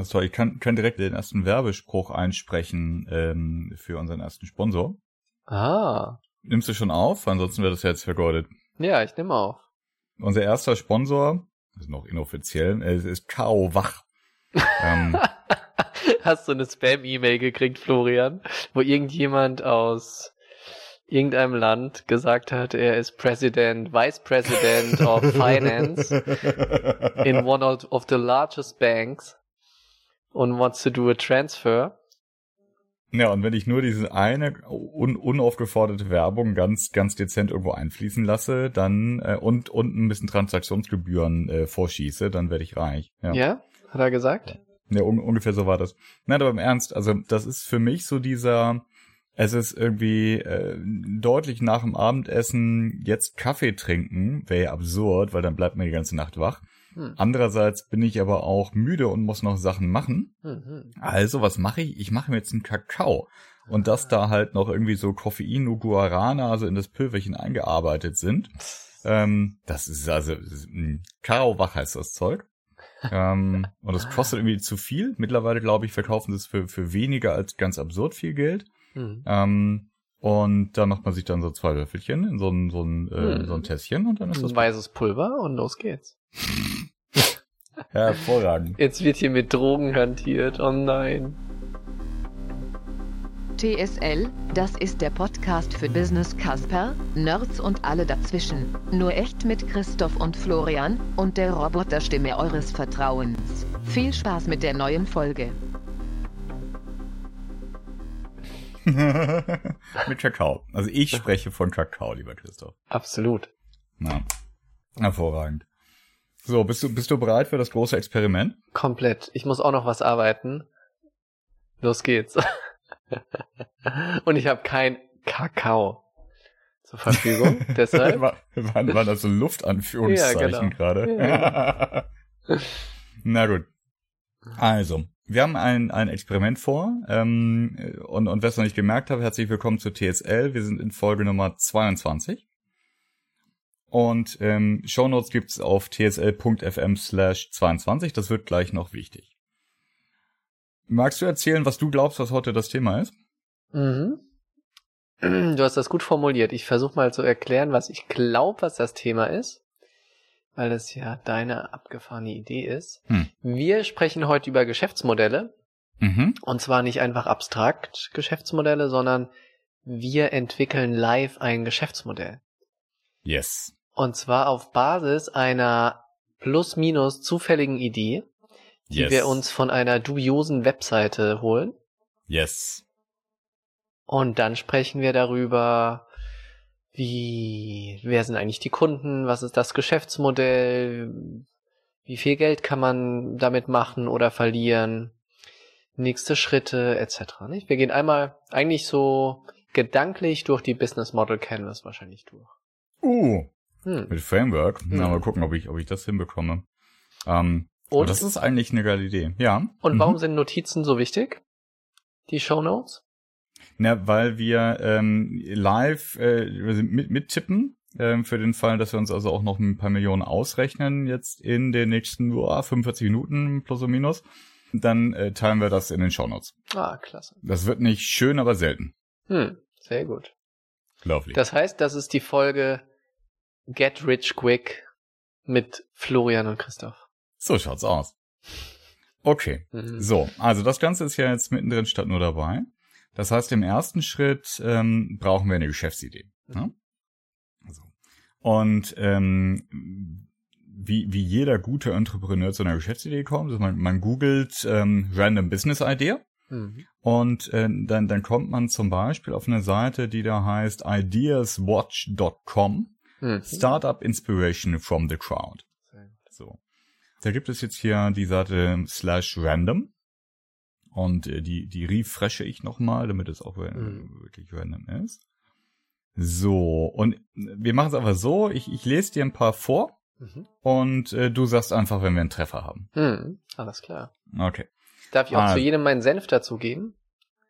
Das ist toll. Ich kann, kann direkt den ersten Werbespruch einsprechen ähm, für unseren ersten Sponsor. Ah. Nimmst du schon auf? Ansonsten wird das jetzt vergeudet. Ja, ich nehme auf. Unser erster Sponsor, ist noch inoffiziell, äh, ist Kao Wach. ähm, Hast du eine Spam-E-Mail gekriegt, Florian, wo irgendjemand aus irgendeinem Land gesagt hat, er ist President, Vice President of Finance in one of the largest banks und wants to do a transfer. Ja, und wenn ich nur diese eine un unaufgeforderte Werbung ganz, ganz dezent irgendwo einfließen lasse, dann äh, und, und ein bisschen Transaktionsgebühren äh, vorschieße, dann werde ich reich. Ja, Ja, hat er gesagt? ja un ungefähr so war das. Nein, aber im Ernst, also das ist für mich so dieser, es ist irgendwie äh, deutlich nach dem Abendessen jetzt Kaffee trinken, wäre ja absurd, weil dann bleibt man die ganze Nacht wach. Hm. Andererseits bin ich aber auch müde und muss noch Sachen machen. Mhm. Also, was mache ich? Ich mache mir jetzt einen Kakao. Und dass da halt noch irgendwie so Koffein und Guarana, also in das Pülverchen eingearbeitet sind. Ähm, das ist also, mh, Karo-Wach heißt das Zeug. ähm, und das kostet irgendwie zu viel. Mittlerweile, glaube ich, verkaufen sie es für, für weniger als ganz absurd viel Geld. Mhm. Ähm, und da macht man sich dann so zwei Löffelchen in so ein, so ein, äh, Hm. so ein Tässchen und dann ist das Ein weißes Pulver und los geht's. hervorragend. Jetzt wird hier mit Drogen hantiert. Oh nein. TSL, das ist der Podcast für Business Casper, Nerds und alle dazwischen. Nur echt mit Christoph und Florian und der Roboterstimme eures Vertrauens. Viel Spaß mit der neuen Folge. Mit Kakao. Also ich spreche von Kakao, lieber Christoph. Absolut. Ja. Hervorragend. So, bist du, bist du bereit für das große Experiment? Komplett. Ich muss auch noch was arbeiten. Los geht's. Und ich habe kein Kakao zur Verfügung. Deshalb. War, waren, waren das so Luftanführungszeichen Ja, genau. gerade? Na gut. Also, wir haben ein, ein Experiment vor. Ähm, und, und wer es noch nicht gemerkt hat, herzlich willkommen zu TSL. Wir sind in Folge Nummer 22. Und ähm, Shownotes gibt's auf tsl.fm slash 22. Das wird gleich noch wichtig. Magst du erzählen, was du glaubst, was heute das Thema ist? Mhm. Du hast das gut formuliert. Ich versuche mal zu erklären, was ich glaube, was das Thema ist, weil es ja deine abgefahrene Idee ist. Hm. Wir sprechen heute über Geschäftsmodelle Mhm. und zwar nicht einfach abstrakt Geschäftsmodelle, sondern wir entwickeln live ein Geschäftsmodell. Yes. Und zwar auf Basis einer plus-minus zufälligen Idee, die Yes. wir uns von einer dubiosen Webseite holen. Yes. Und dann sprechen wir darüber, wie, wer sind eigentlich die Kunden, was ist das Geschäftsmodell, wie viel Geld kann man damit machen oder verlieren, nächste Schritte etc. Nicht? Wir gehen einmal eigentlich so gedanklich durch die Business Model Canvas wahrscheinlich durch. Uh, Hm. mit Framework. Na, Mhm. mal gucken, ob ich, ob ich das hinbekomme. Ähm, Und, und das ist eigentlich eine geile Idee. Ja. und Mhm. warum sind Notizen so wichtig? Die Show Notes? Na, weil wir ähm, live äh, mit, mittippen, ähm, für den Fall, dass wir uns also auch noch ein paar Millionen ausrechnen, jetzt in den nächsten uah, 45 Minuten plus oder minus. Dann äh, teilen wir das in den Shownotes. Ah, klasse. Das wird nicht schön, aber selten. Hm, sehr gut. Lovely. Das heißt, das ist die Folge Get Rich Quick mit Florian und Christoph. so schaut's aus. Okay. Mhm. So, also das Ganze ist ja jetzt mittendrin statt nur dabei. Das heißt, im ersten Schritt ähm, brauchen wir eine Geschäftsidee. Ne? So. Und ähm, wie, wie jeder gute Entrepreneur zu einer Geschäftsidee kommt, also man, man googelt ähm, Random Business Idea Mhm. und äh, dann, dann kommt man zum Beispiel auf eine Seite, die da heißt ideaswatch.com Mhm. Startup Inspiration from the Crowd. So. Da gibt es jetzt hier die Seite slash random. Und äh, die, die refreshe ich nochmal, damit es auch äh, Mhm. wirklich random ist. So, und wir machen es einfach so, ich, ich lese dir ein paar vor Mhm. und äh, du sagst einfach, wenn wir einen Treffer haben. Mhm. Alles klar. Okay. Darf ich auch Ah. zu jedem meinen Senf dazugeben?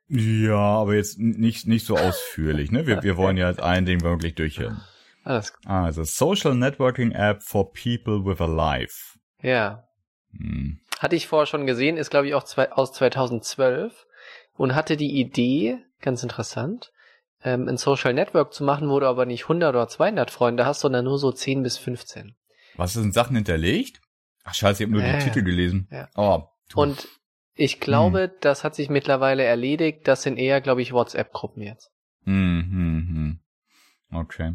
Ja, aber jetzt nicht, nicht so ausführlich, ne? Wir, wir wollen ja jetzt ein Ding wirklich durchhören. Alles Also, Social Networking App for People with a Life. Ja. Hm. Hatte ich vorher schon gesehen, ist glaube ich auch zwei, aus 2012 und hatte die Idee, ganz interessant, ähm, ein Social Network zu machen, wo du aber nicht 100 oder 200 Freunde hast, sondern nur so 10 bis 15. Was sind Sachen hinterlegt? Ach scheiße, ich habe nur Ja, den Titel gelesen. ja. Oh, du- Und ich glaube, das hat sich mittlerweile erledigt. Das sind eher, glaube ich, WhatsApp-Gruppen jetzt. Hm, hm, hm. Okay.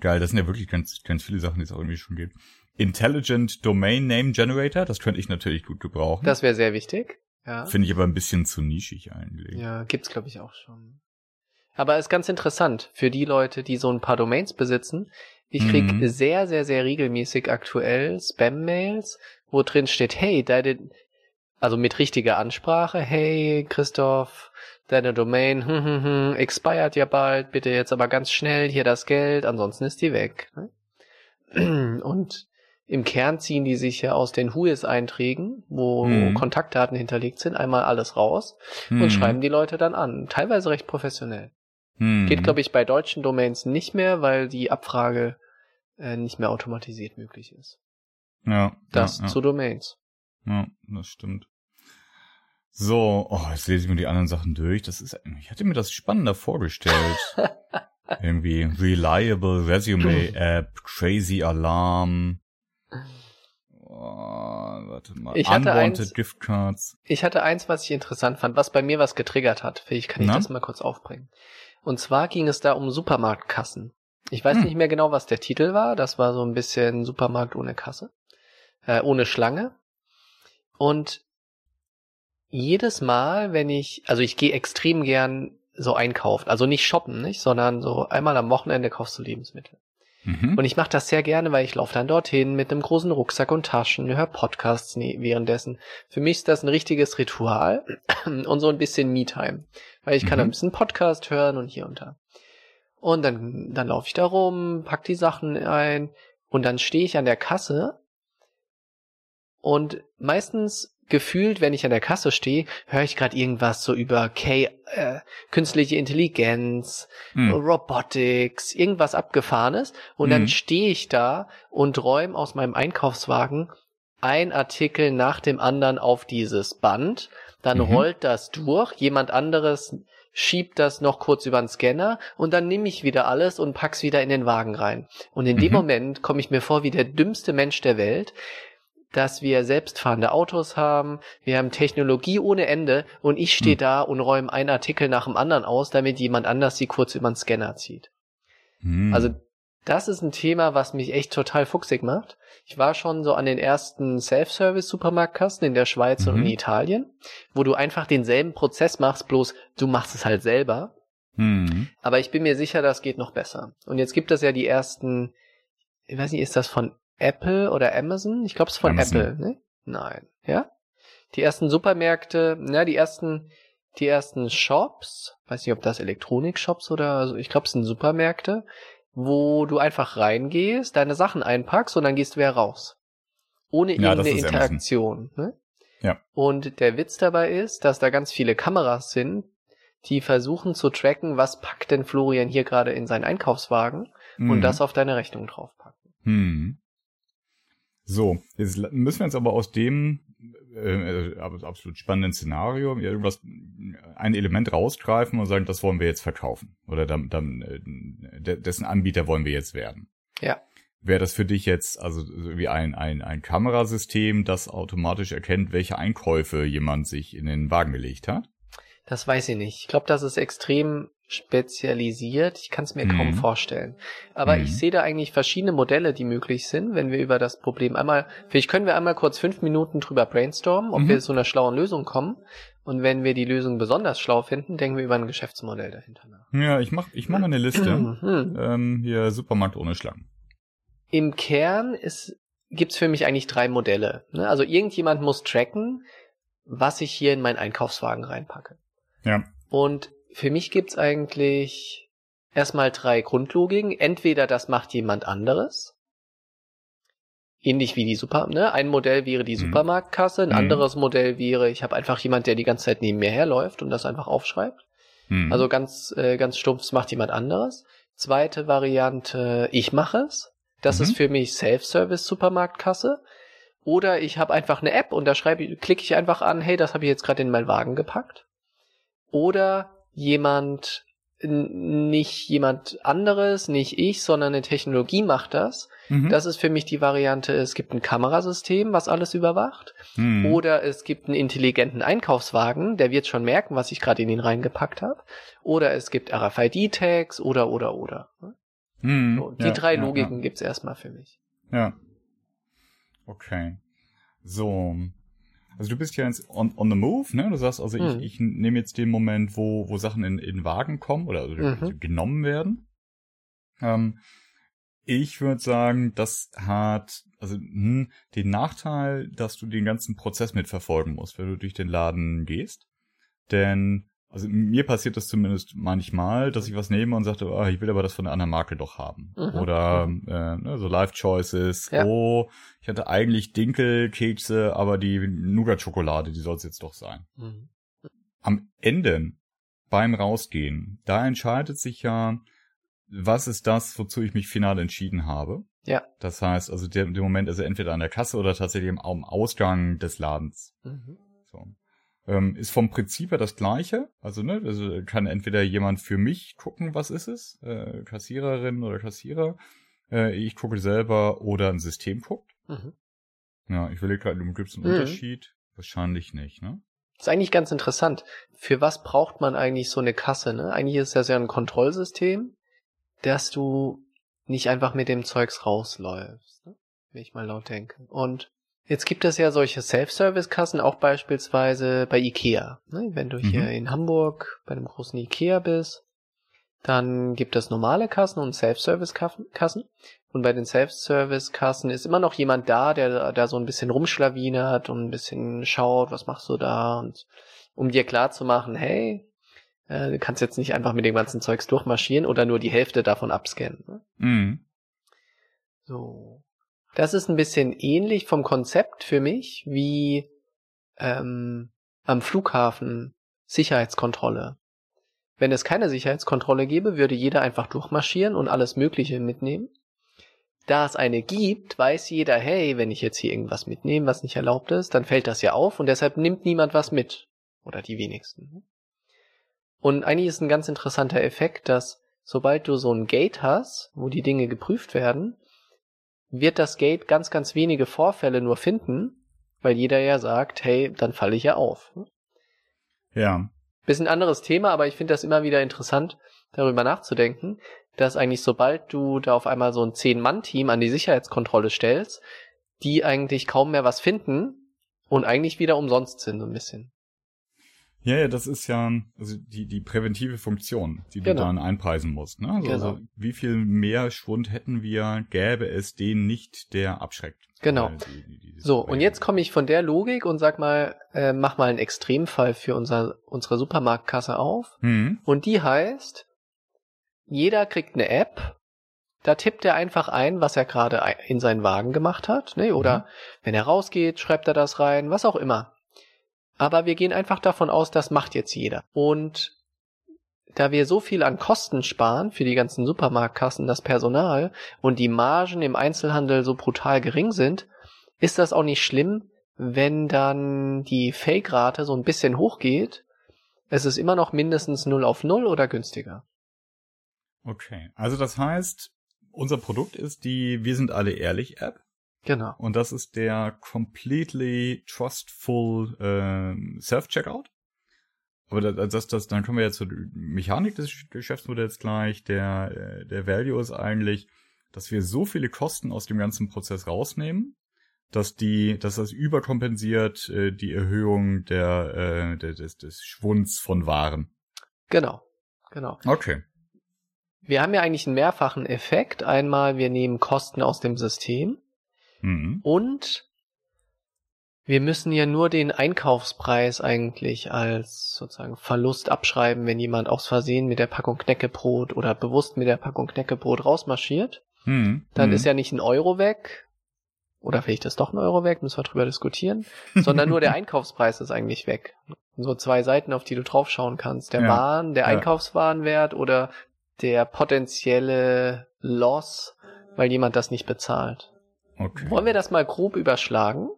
Geil, das sind ja wirklich ganz, ganz viele Sachen, die es auch irgendwie schon gibt. Intelligent Domain Name Generator, das könnte ich natürlich gut gebrauchen. Das wäre sehr wichtig. Ja. Finde ich aber ein bisschen zu nischig eigentlich. Ja, gibt's glaube ich auch schon. Aber ist ganz interessant für die Leute, die so ein paar Domains besitzen. Ich krieg Mhm. sehr, sehr, sehr regelmäßig aktuell Spam-Mails, wo drin steht, hey, deine, also mit richtiger Ansprache, hey, Christoph, deine Domain, hm, hm, hm, expired ja bald, bitte jetzt aber ganz schnell hier das Geld, ansonsten ist die weg. ne? Und im Kern ziehen die sich ja aus den Whois-Einträgen, wo Mhm. Kontaktdaten hinterlegt sind, einmal alles raus Hm. und schreiben die Leute dann an. Teilweise recht professionell. Hm. Geht, glaube ich, bei deutschen Domains nicht mehr, weil die Abfrage äh, nicht mehr automatisiert möglich ist. Ja, Das ja, ja. zu Domains. Ja, das stimmt. So, oh, jetzt lese ich mir die anderen Sachen durch. Das ist, ich hatte mir das spannender vorgestellt. Irgendwie Reliable Resume App, Crazy Alarm. Oh, warte mal. Ich hatte Unwanted eins- Gift Cards. Ich hatte eins, was ich interessant fand, was bei mir was getriggert hat. Vielleicht kann ich Na? das mal kurz aufbringen. Und zwar ging es da um Supermarktkassen. Ich weiß Hm. nicht mehr genau, was der Titel war. Das war so ein bisschen Supermarkt ohne Kasse. Äh, ohne Schlange. Und jedes Mal, wenn ich, also ich gehe extrem gern so einkaufen. Also nicht shoppen, nicht, sondern so einmal am Wochenende kaufst du Lebensmittel. Mhm. Und ich mache das sehr gerne, weil ich laufe dann dorthin mit einem großen Rucksack und Taschen, höre Podcasts währenddessen. Für mich ist das ein richtiges Ritual und so ein bisschen Me-Time. Weil ich kann Mhm. ein bisschen Podcast hören und hier und da. Und dann, dann laufe ich da rum, pack die Sachen ein und dann stehe ich an der Kasse und meistens gefühlt, wenn ich an der Kasse stehe, höre ich gerade irgendwas so über K, äh, künstliche Intelligenz, Hm. Robotics, irgendwas Abgefahrenes. Und dann Mhm. stehe ich da und räume aus meinem Einkaufswagen ein Artikel nach dem anderen auf dieses Band. Dann Mhm. rollt das durch, jemand anderes schiebt das noch kurz über den Scanner und dann nehme ich wieder alles und pack's wieder in den Wagen rein. Und in dem Mhm. Moment komme ich mir vor wie der dümmste Mensch der Welt, dass wir selbstfahrende Autos haben, wir haben Technologie ohne Ende und ich stehe Hm. da und räume einen Artikel nach dem anderen aus, damit jemand anders sie kurz über den Scanner zieht. Hm. Also das ist ein Thema, was mich echt total fuchsig macht. Ich war schon so an den ersten Self-Service-Supermarktkassen in der Schweiz und Mhm. in Italien, wo du einfach denselben Prozess machst, bloß du machst es halt selber. Hm. Aber ich bin mir sicher, das geht noch besser. Und jetzt gibt es ja die ersten, ich weiß nicht, ist das von Apple oder Amazon? Ich glaube, es ist von Amazon. Apple, ne? Nein, ja? Die ersten Supermärkte, na, die ersten, die ersten Shops, weiß nicht, ob das Elektronik-Shops oder, also ich glaube, es sind Supermärkte, wo du einfach reingehst, deine Sachen einpackst und dann gehst du wieder raus. Ohne Ja, irgendeine Amazon. Interaktion, ne? Ja. Und der Witz dabei ist, dass da ganz viele Kameras sind, die versuchen zu tracken, was packt denn Florian hier gerade in seinen Einkaufswagen und Hm. das auf deine Rechnung draufpacken. Hm. So, jetzt müssen wir uns aber aus dem äh, äh, absolut spannenden Szenario irgendwas, ein Element rausgreifen und sagen, das wollen wir jetzt verkaufen. Oder dann, dann äh, de- dessen Anbieter wollen wir jetzt werden. Ja. Wäre das für dich jetzt also so wie ein, ein, ein Kamerasystem, das automatisch erkennt, welche Einkäufe jemand sich in den Wagen gelegt hat? Das weiß ich nicht. Ich glaube, das ist extrem spezialisiert. Ich kann es mir kaum Mhm. vorstellen. Aber Mhm. ich sehe da eigentlich verschiedene Modelle, die möglich sind, wenn wir über das Problem einmal, vielleicht können wir einmal kurz fünf Minuten drüber brainstormen, ob Mhm. wir zu einer schlauen Lösung kommen. Und wenn wir die Lösung besonders schlau finden, denken wir über ein Geschäftsmodell dahinter nach. Ja, ich mach, ich mach mal eine Liste. Mhm. ähm, hier Supermarkt ohne Schlangen. Im Kern ist, gibt's für mich eigentlich drei Modelle. Ne? Also irgendjemand muss tracken, was ich hier in meinen Einkaufswagen reinpacke. Ja. Und für mich gibt's eigentlich erstmal drei Grundlogiken. Entweder das macht jemand anderes. Ähnlich wie die Super, ne? Ein Modell wäre die Mhm. Supermarktkasse, ein Mhm. anderes Modell wäre, ich habe einfach jemand, der die ganze Zeit neben mir herläuft und das einfach aufschreibt. Hm. Also ganz, äh, ganz stumpf, das macht jemand anderes. Zweite Variante, ich mache es. Das Mhm. ist für mich Self-Service Supermarktkasse. Oder ich habe einfach eine App und da schreibe klicke ich einfach an, hey, das habe ich jetzt gerade in meinen Wagen gepackt. Oder jemand nicht jemand anderes, nicht ich, sondern eine Technologie macht das. Mhm. Das ist für mich die Variante, es gibt ein Kamerasystem, was alles überwacht. Mhm. Oder es gibt einen intelligenten Einkaufswagen, der wird schon merken, was ich gerade in ihn reingepackt habe. Oder es gibt RFID-Tags oder oder oder. Mhm. So, die ja, drei ja, Logiken ja. gibt's erstmal für mich. Ja. Okay. So, also du bist ja jetzt on, on the move, ne? Du sagst also, mhm. ich, ich nehme jetzt den Moment, wo, wo Sachen in, in Wagen kommen oder also mhm. genommen werden. Ähm, ich würde sagen, das hat also hm, den Nachteil, dass du den ganzen Prozess mitverfolgen musst, wenn du durch den Laden gehst. Denn also mir passiert das zumindest manchmal, dass ich was nehme und sage, oh, ich will aber das von einer anderen Marke doch haben. Mhm. Oder äh, ne, so Life Choices. Ja. Oh, ich hatte eigentlich Dinkelkekse, aber die Nougat-Schokolade, die soll es jetzt doch sein. Mhm. Am Ende, beim Rausgehen, da entscheidet sich ja, was ist das, wozu ich mich final entschieden habe. Ja. Das heißt, also der, der Moment ist er entweder an der Kasse oder tatsächlich am Ausgang des Ladens. Mhm. So. Ähm, ist vom Prinzip her das gleiche. Also, ne, also kann entweder jemand für mich gucken, was ist es, äh, Kassiererin oder Kassierer, äh, ich gucke selber oder ein System guckt. Mhm. Ja, ich will gerade, gibt es einen mhm. Unterschied? Wahrscheinlich nicht, ne? Das ist eigentlich ganz interessant. Für was braucht man eigentlich so eine Kasse, ne? Eigentlich ist das ja ein Kontrollsystem, dass du nicht einfach mit dem Zeugs rausläufst, ne? wenn ich mal laut denke. Und Jetzt gibt es ja solche Self-Service-Kassen auch beispielsweise bei Ikea. Ne? Wenn du mhm. hier in Hamburg bei einem großen Ikea bist, dann gibt es normale Kassen und Self-Service-Kassen. Und bei den Self-Service-Kassen ist immer noch jemand da, der da so ein bisschen rumschlawinert und ein bisschen schaut, was machst du da? Und um dir klar zu machen, hey, äh, du kannst jetzt nicht einfach mit dem ganzen Zeugs durchmarschieren oder nur die Hälfte davon abscannen. Ne? Mhm. So. Das ist ein bisschen ähnlich vom Konzept für mich wie ähm, am Flughafen Sicherheitskontrolle. Wenn es keine Sicherheitskontrolle gäbe, würde jeder einfach durchmarschieren und alles Mögliche mitnehmen. Da es eine gibt, weiß jeder, hey, wenn ich jetzt hier irgendwas mitnehme, was nicht erlaubt ist, dann fällt das ja auf und deshalb nimmt niemand was mit. Oder die wenigsten. Und eigentlich ist ein ganz interessanter Effekt, dass sobald du so ein Gate hast, wo die Dinge geprüft werden, wird das Gate ganz, ganz wenige Vorfälle nur finden, weil jeder ja sagt, hey, dann falle ich ja auf. Ja. Bisschen anderes Thema, aber ich finde das immer wieder interessant, darüber nachzudenken, dass eigentlich sobald du da auf einmal so ein Zehn-Mann-Team an die Sicherheitskontrolle stellst, die eigentlich kaum mehr was finden und eigentlich wieder umsonst sind, so ein bisschen. Ja, ja, das ist ja also die, die präventive Funktion, die du genau. dann einpreisen musst. Ne? Also, genau. also wie viel mehr Schwund hätten wir, gäbe es den nicht, der abschreckt. Genau. Die, die, so, und jetzt komme ich von der Logik und sag mal, äh, mach mal einen Extremfall für unser, unsere Supermarktkasse auf. Mhm. Und die heißt, jeder kriegt eine App, da tippt er einfach ein, was er gerade in seinen Wagen gemacht hat, ne? Oder mhm. wenn er rausgeht, schreibt er das rein, was auch immer. Aber wir gehen einfach davon aus, das macht jetzt jeder. Und da wir so viel an Kosten sparen für die ganzen Supermarktkassen, das Personal und die Margen im Einzelhandel so brutal gering sind, ist das auch nicht schlimm, wenn dann die Fake-Rate so ein bisschen hochgeht. Es ist immer noch mindestens 0 auf 0 oder günstiger. Okay, also das heißt, unser Produkt ist die Wir sind alle ehrlich App. Genau. Und das ist der completely trustful äh, Self-Checkout. Aber das, das, das, dann kommen wir jetzt zur Mechanik des Geschäftsmodells gleich. Der, äh, der Value ist eigentlich, dass wir so viele Kosten aus dem ganzen Prozess rausnehmen, dass die, dass das überkompensiert äh, die Erhöhung der, äh, des, des Schwunds von Waren. Genau, genau. Okay. Wir haben ja eigentlich einen mehrfachen Effekt. Einmal, wir nehmen Kosten aus dem System. Mhm. Und wir müssen ja nur den Einkaufspreis eigentlich als sozusagen Verlust abschreiben, wenn jemand aus Versehen mit der Packung Knäckebrot oder bewusst mit der Packung Knäckebrot rausmarschiert. Mhm. Dann mhm. ist ja nicht ein Euro weg. Oder vielleicht ist doch ein Euro weg, müssen wir drüber diskutieren. sondern nur der Einkaufspreis ist eigentlich weg. So zwei Seiten, auf die du draufschauen kannst. Der ja. Waren, der ja. Einkaufswarenwert oder der potenzielle Loss, weil jemand das nicht bezahlt. Okay. Wollen wir das mal grob überschlagen?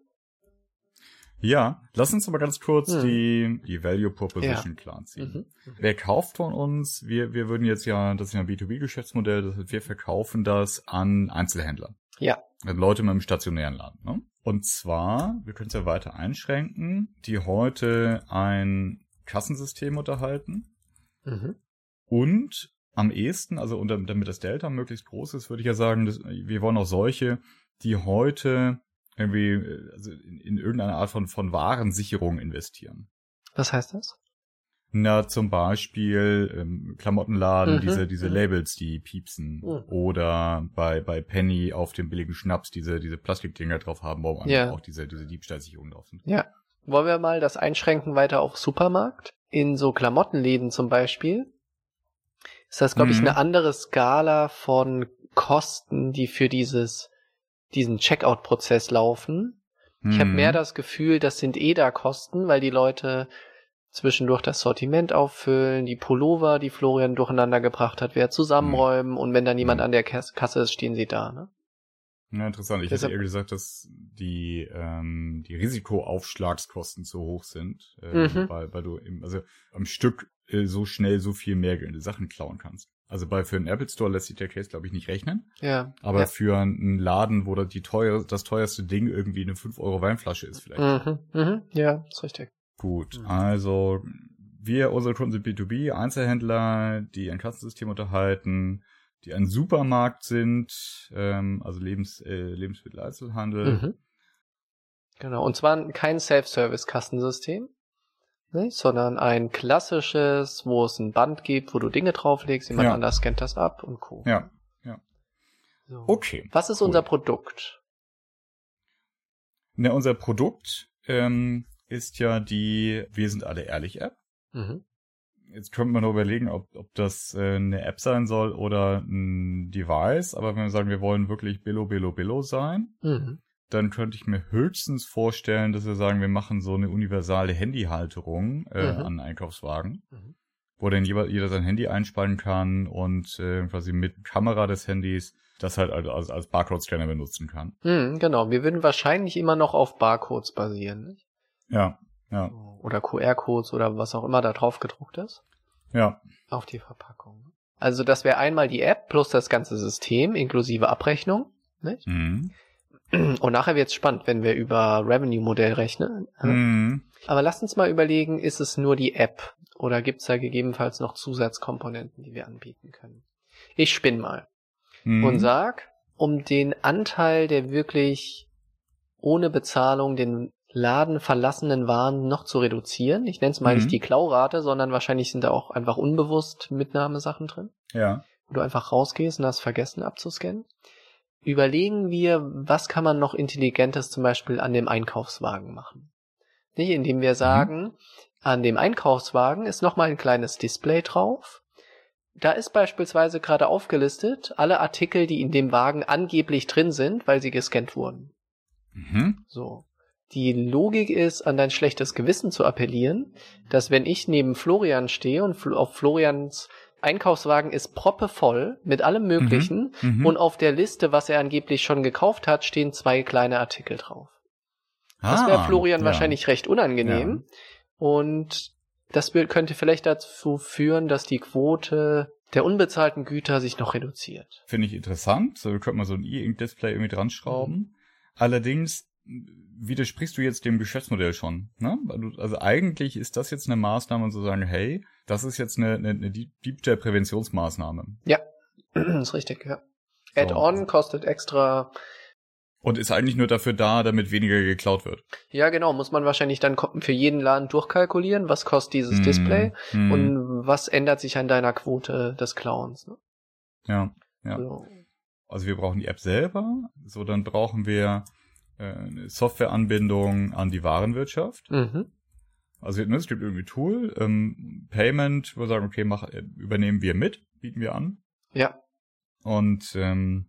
Ja, lass uns aber ganz kurz Hm. die, die Value Proposition klar ziehen. Mhm. Wer kauft von uns? Wir, wir würden jetzt ja, das ist ja ein B2B-Geschäftsmodell, das heißt, wir verkaufen das an Einzelhändler. Ja. Also Leute mit einem stationären Laden. Ne? Und zwar, wir können es ja weiter einschränken, die heute ein Kassensystem unterhalten Mhm. und am ehesten, also unter, damit das Delta möglichst groß ist, würde ich ja sagen, dass, wir wollen auch solche, die heute irgendwie äh, also in, in irgendeine Art von, von Warensicherung investieren. Was heißt das? Na, zum Beispiel ähm, Klamottenladen, Mhm. diese, diese Mhm. Labels, die piepsen. Mhm. Oder bei, bei Penny auf dem billigen Schnaps diese, diese Plastikdinger drauf haben, wo Ja. auch diese, diese Diebstahlsicherung drauf sind. Ja. Wollen wir mal das einschränken weiter auf Supermarkt? In so Klamottenläden zum Beispiel ist das, glaube ich, Mhm. eine andere Skala von Kosten, die für dieses, diesen Checkout-Prozess laufen. Ich habe Mhm. mehr das Gefühl, das sind EDA-Kosten, weil die Leute zwischendurch das Sortiment auffüllen, die Pullover, die Florian durcheinander gebracht hat, wer zusammenräumen und wenn dann jemand Mhm. an der Kas- Kasse ist, stehen sie da. Ne? Ja, interessant. Ich Deshalb- hätte eher gesagt, dass die, ähm, die Risikoaufschlagskosten zu hoch sind, äh, Mhm. weil, weil du im, also am Stück äh, so schnell so viel mehr Sachen klauen kannst. Also bei für einen Apple Store lässt sich der Case, glaube ich, nicht rechnen. Ja. Aber ja. für einen Laden, wo da die teuer, das teuerste Ding irgendwie eine 5 Euro Weinflasche ist vielleicht. Mhm. Mhm. Ja, ist richtig. Gut, Mhm. also wir, unsere Kunden sind B2B, Einzelhändler, die ein Kassensystem unterhalten, die ein Supermarkt sind, ähm, also Lebens, äh, Lebensmitteleinzelhandel. Mhm. Genau, und zwar kein Self-Service-Kassensystem, nicht? sondern ein klassisches, wo es ein Band gibt, wo du Dinge drauflegst, jemand Ja. anders scannt das ab und Co. Ja, So. okay. Was ist cool. unser Produkt? Ne, unser Produkt ähm, ist ja die Wir sind alle ehrlich App. Mhm. Jetzt könnte man noch überlegen, ob, ob das äh, eine App sein soll oder ein Device. Aber wenn wir sagen, wir wollen wirklich Billo, Billo, Billo sein, Mhm. Dann könnte ich mir höchstens vorstellen, dass wir sagen, wir machen so eine universale Handyhalterung äh, Mhm. an Einkaufswagen, Mhm. wo dann jeder, jeder sein Handy einspannen kann und äh, quasi mit Kamera des Handys das halt als, als, als Barcode-Scanner benutzen kann. Mhm, genau, wir würden wahrscheinlich immer noch auf Barcodes basieren. Nicht? Ja, ja, Oder QR-Codes oder was auch immer da drauf gedruckt ist. ja. Auf die Verpackung. Also das wäre einmal die App plus das ganze System inklusive Abrechnung. Nicht? Mhm. Und nachher wird's spannend, wenn wir über Revenue-Modell rechnen. Mhm. Aber lasst uns mal überlegen, ist es nur die App oder gibt's da gegebenenfalls noch Zusatzkomponenten, die wir anbieten können? Ich spinn mal Mhm. und sag, um den Anteil der wirklich ohne Bezahlung den Laden verlassenen Waren noch zu reduzieren. Ich nenne es mal Mhm. nicht die Klaurate, sondern wahrscheinlich sind da auch einfach unbewusst Mitnahmesachen drin Ja. wo du einfach rausgehst und hast vergessen abzuscannen. Überlegen wir, was kann man noch Intelligentes zum Beispiel an dem Einkaufswagen machen. Nicht, indem wir sagen, an dem Einkaufswagen ist nochmal ein kleines Display drauf. Da ist beispielsweise gerade aufgelistet alle Artikel, die in dem Wagen angeblich drin sind, weil sie gescannt wurden. Mhm. So. Die Logik ist, an dein schlechtes Gewissen zu appellieren, dass wenn ich neben Florian stehe und auf Florians Einkaufswagen ist proppevoll mit allem Möglichen Mhm. und auf der Liste, was er angeblich schon gekauft hat, stehen zwei kleine Artikel drauf. Das wäre Ah, Florian ja. wahrscheinlich recht unangenehm. Und das könnte vielleicht dazu führen, dass die Quote der unbezahlten Güter sich noch reduziert. Finde ich interessant. So, wir könnten mal so ein E-Ink-Display irgendwie dran schrauben. Allerdings widersprichst du jetzt dem Geschäftsmodell schon. Ne? Also eigentlich ist das jetzt eine Maßnahme, zu sagen, hey, das ist jetzt eine, eine, eine Diebstahl-Präventionsmaßnahme. ist richtig, ja. So. Add-on kostet extra Und ist eigentlich nur dafür da, damit weniger geklaut wird. Ja, genau, muss man wahrscheinlich dann für jeden Laden durchkalkulieren, was kostet dieses Hm, Display hm, und was ändert sich an deiner Quote des Clowns. Ne? ja. Ja. So. Also wir brauchen die App selber, so dann brauchen wir eine Softwareanbindung an die Warenwirtschaft. Mhm. Also ne, es gibt irgendwie ein Tool, ähm, Payment, wo wir sagen, okay, mach, äh, übernehmen wir mit, bieten wir an. Ja, Und ähm,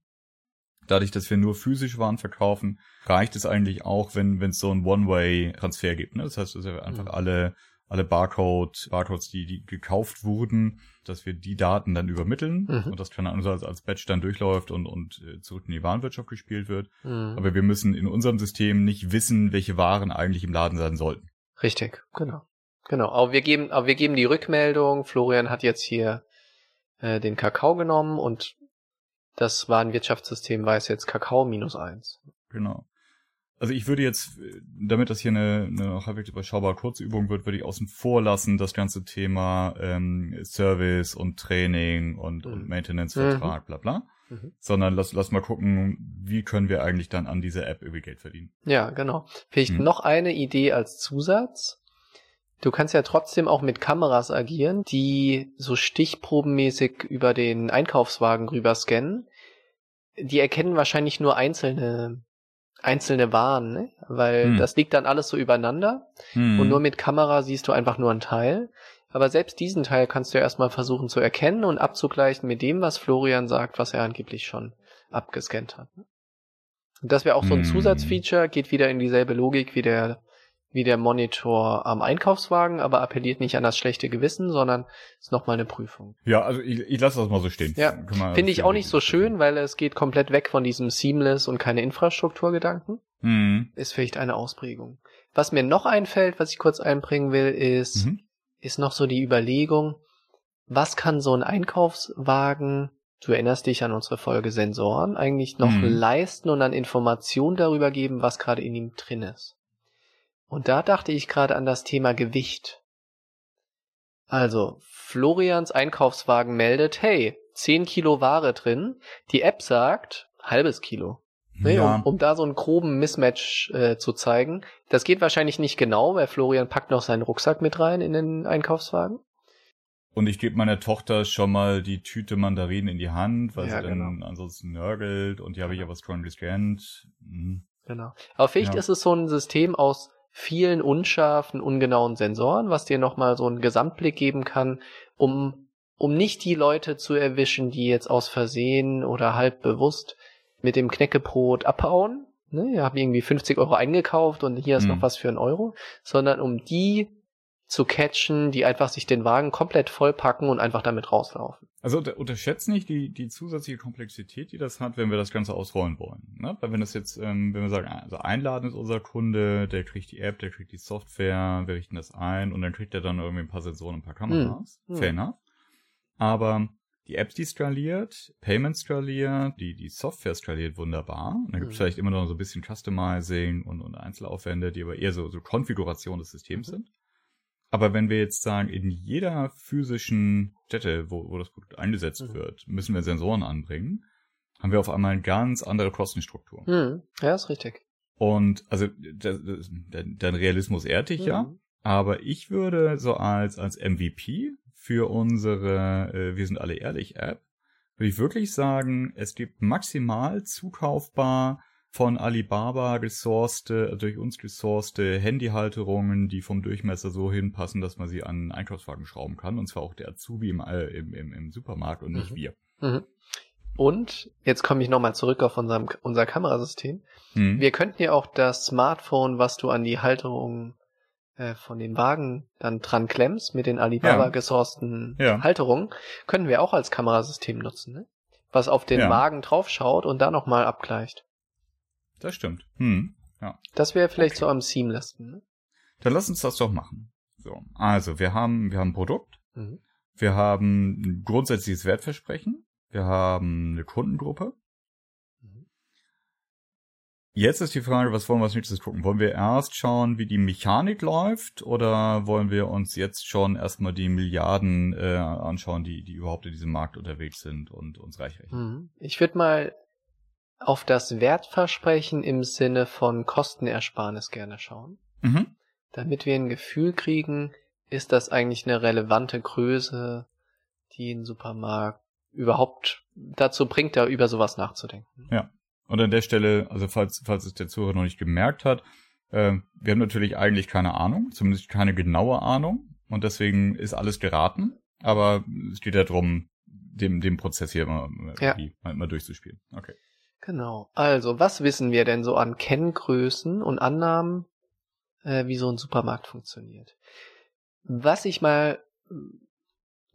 dadurch, dass wir nur physisch Waren verkaufen, reicht es eigentlich auch, wenn wenn es so einen One-Way-Transfer gibt. Ne? Das heißt, dass wir einfach Mhm. alle alle Barcode, Barcodes, die, die gekauft wurden, dass wir die Daten dann übermitteln Mhm. und das keine Ahnung, als, als Batch dann durchläuft und, und äh, zurück in die Warenwirtschaft gespielt wird. Mhm. Aber wir müssen in unserem System nicht wissen, welche Waren eigentlich im Laden sein sollten. Richtig, genau. Genau. Aber wir geben, aber wir geben die Rückmeldung. Florian hat jetzt hier äh, den Kakao genommen und das Warenwirtschaftssystem weiß jetzt Kakao minus eins. Genau. Also ich würde jetzt, damit das hier eine, eine halbwegs überschaubare Kurzübung wird, würde ich außen vor lassen, das ganze Thema ähm, Service und Training und, und Mhm. Maintenance-Vertrag, bla bla. Mhm. Sondern lass, lass mal gucken, wie können wir eigentlich dann an dieser App irgendwie Geld verdienen. Ja, genau. Vielleicht Mhm. noch eine Idee als Zusatz. Du kannst ja trotzdem auch mit Kameras agieren, die so stichprobenmäßig über den Einkaufswagen rüber scannen. Die erkennen wahrscheinlich nur einzelne einzelne Waren, ne? weil Hm. das liegt dann alles so übereinander Hm. und nur mit Kamera siehst du einfach nur einen Teil. Aber selbst diesen Teil kannst du ja erstmal versuchen zu erkennen und abzugleichen mit dem, was Florian sagt, was er angeblich schon abgescannt hat. Und das wäre auch so ein Hm. Zusatzfeature, geht wieder in dieselbe Logik wie der, wie der Monitor am Einkaufswagen, aber appelliert nicht an das schlechte Gewissen, sondern ist nochmal eine Prüfung. Ja, also ich, ich lasse das mal so stehen. Ja, Finde ich auch nicht so schön, weil es geht komplett weg von diesem Seamless und keine Infrastrukturgedanken. Hm. Ist vielleicht eine Ausprägung. Was mir noch einfällt, was ich kurz einbringen will, ist, Mhm. ist noch so die Überlegung, was kann so ein Einkaufswagen, du erinnerst dich an unsere Folge Sensoren, eigentlich noch Mhm. leisten und an Informationen darüber geben, was gerade in ihm drin ist. Und da dachte ich gerade an das Thema Gewicht. Also, Florians Einkaufswagen meldet, hey, 10 Kilo Ware drin. Die App sagt, halbes Kilo. Ne, ja. um, um da so einen groben Mismatch äh, zu zeigen. Das geht wahrscheinlich nicht genau, weil Florian packt noch seinen Rucksack mit rein in den Einkaufswagen. Und ich gebe meiner Tochter schon mal die Tüte Mandarinen in die Hand, weil Ja, sie dann ansonsten nörgelt und die habe ich aber strong gescannt. Mhm. Genau. Aber vielleicht Ja. ist es so ein System aus vielen unscharfen, ungenauen Sensoren, was dir nochmal so einen Gesamtblick geben kann, um, um nicht die Leute zu erwischen, die jetzt aus Versehen oder halb bewusst mit dem Knäckebrot abhauen. Ne, ihr habt irgendwie 50 Euro eingekauft und hier ist Mhm. noch was für einen Euro, sondern um die zu catchen, die einfach sich den Wagen komplett vollpacken und einfach damit rauslaufen. Also unter, unterschätzt nicht die, die zusätzliche Komplexität, die das hat, wenn wir das Ganze ausrollen wollen. Ne? Weil wenn das jetzt, ähm, wenn wir sagen, also einladen ist unser Kunde, der kriegt die App, der kriegt die Software, wir richten das ein und dann kriegt er dann irgendwie ein paar Sensoren, ein paar Kameras. Mhm. Fair enough. Aber die App, die skaliert, Payment skaliert, die, die Software skaliert wunderbar. Und dann gibt es Mhm. vielleicht immer noch so ein bisschen Customizing und, und Einzelaufwände, die aber eher so, so Konfiguration des Systems Mhm. sind. Aber wenn wir jetzt sagen, in jeder physischen Stätte, wo, wo das Produkt eingesetzt Mhm. wird, müssen wir Sensoren anbringen, haben wir auf einmal eine ganz andere Kostenstruktur. Hm, ja, ist richtig. Und also der Realismus ehrt dich ja, Mhm. aber ich würde so als, als MVP für unsere äh, Wir sind alle ehrlich App, würde ich wirklich sagen, es gibt maximal zukaufbar von Alibaba gesourcete, durch uns gesourcete Handyhalterungen, die vom Durchmesser so hinpassen, dass man sie an Einkaufswagen schrauben kann. Und zwar auch der Azubi im, äh, im, im, im Supermarkt und nicht Mhm. wir. Mhm. Und jetzt komme ich nochmal zurück auf unserem, unser Kamerasystem. Hm. Wir könnten ja auch das Smartphone, was du an die Halterung äh, von dem Wagen dann dran klemmst, mit den Alibaba Ja. Ja. Halterungen, können wir auch als Kamerasystem nutzen, ne? was auf den Ja. Wagen draufschaut und da nochmal abgleicht. Das stimmt. Hm. Das wäre vielleicht Okay. so am seamlessten. Ne? Dann lass uns das doch machen. So, also wir haben, wir haben ein Produkt, Mhm. wir haben ein grundsätzliches Wertversprechen, wir haben eine Kundengruppe. Mhm. Jetzt ist die Frage, was wollen wir als nächstes gucken? Wollen wir erst schauen, wie die Mechanik läuft, oder wollen wir uns jetzt schon erstmal die Milliarden äh, anschauen, die, die überhaupt in diesem Markt unterwegs sind und uns reich rechnen? Mhm. Ich würde mal auf das Wertversprechen im Sinne von Kostenersparnis gerne schauen. Mhm. damit wir ein Gefühl kriegen, ist das eigentlich eine relevante Größe, die ein Supermarkt überhaupt dazu bringt, da über sowas nachzudenken. Und an der Stelle, also falls, falls es der Zuhörer noch nicht gemerkt hat, äh, wir haben natürlich eigentlich keine Ahnung, zumindest keine genaue Ahnung. Und deswegen ist alles geraten. Aber es geht ja darum, dem, dem Prozess hier mal, Ja. mal durchzuspielen. Okay. Genau. Also, was wissen wir denn so an Kenngrößen und Annahmen, äh, wie so ein Supermarkt funktioniert? Was ich mal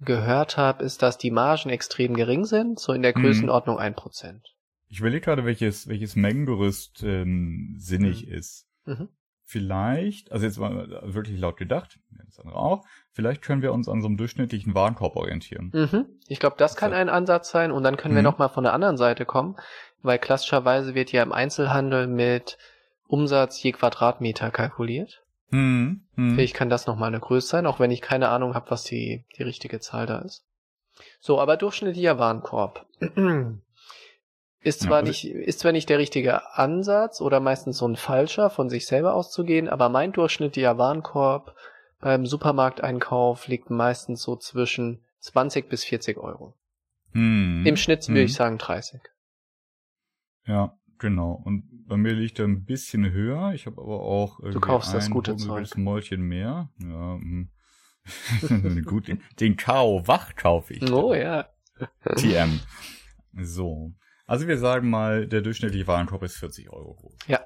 gehört habe, ist, dass die Margen extrem gering sind, so in der Mhm. Größenordnung ein Prozent. Ich überlege gerade, welches, welches Mengengerüst ähm, sinnig Mhm. ist. Mhm. Vielleicht, also jetzt mal wirklich laut gedacht, das andere auch, vielleicht können wir uns an so einem durchschnittlichen Warenkorb orientieren. Mhm. Ich glaube, das kann So. ein Ansatz sein und dann können wir Mhm. noch mal von der anderen Seite kommen, weil klassischerweise wird ja im Einzelhandel mit Umsatz je Quadratmeter kalkuliert. Hm, hm. Vielleicht kann das noch mal eine Größe sein, auch wenn ich keine Ahnung habe, was die, die richtige Zahl da ist. So, aber durchschnittlicher Warenkorb. Ist Ja, zwar also- nicht, ist zwar nicht der richtige Ansatz oder meistens so ein falscher, von sich selber auszugehen, aber mein durchschnittlicher Warenkorb beim Supermarkteinkauf liegt meistens so zwischen 20 bis 40 Euro. Hm. Im Schnitt würde Hm. ich sagen 30. Ja, genau. Und bei mir liegt er ein bisschen höher. Ich habe aber auch irgendwie kaufst das ein gute hungriges Zeug. Mäulchen mehr. Ja, hm. gut. Den, den Kau wach kaufe ich. Oh ja. TM. So. Also wir sagen mal, der durchschnittliche Warenkorb ist 40 Euro groß. Ja.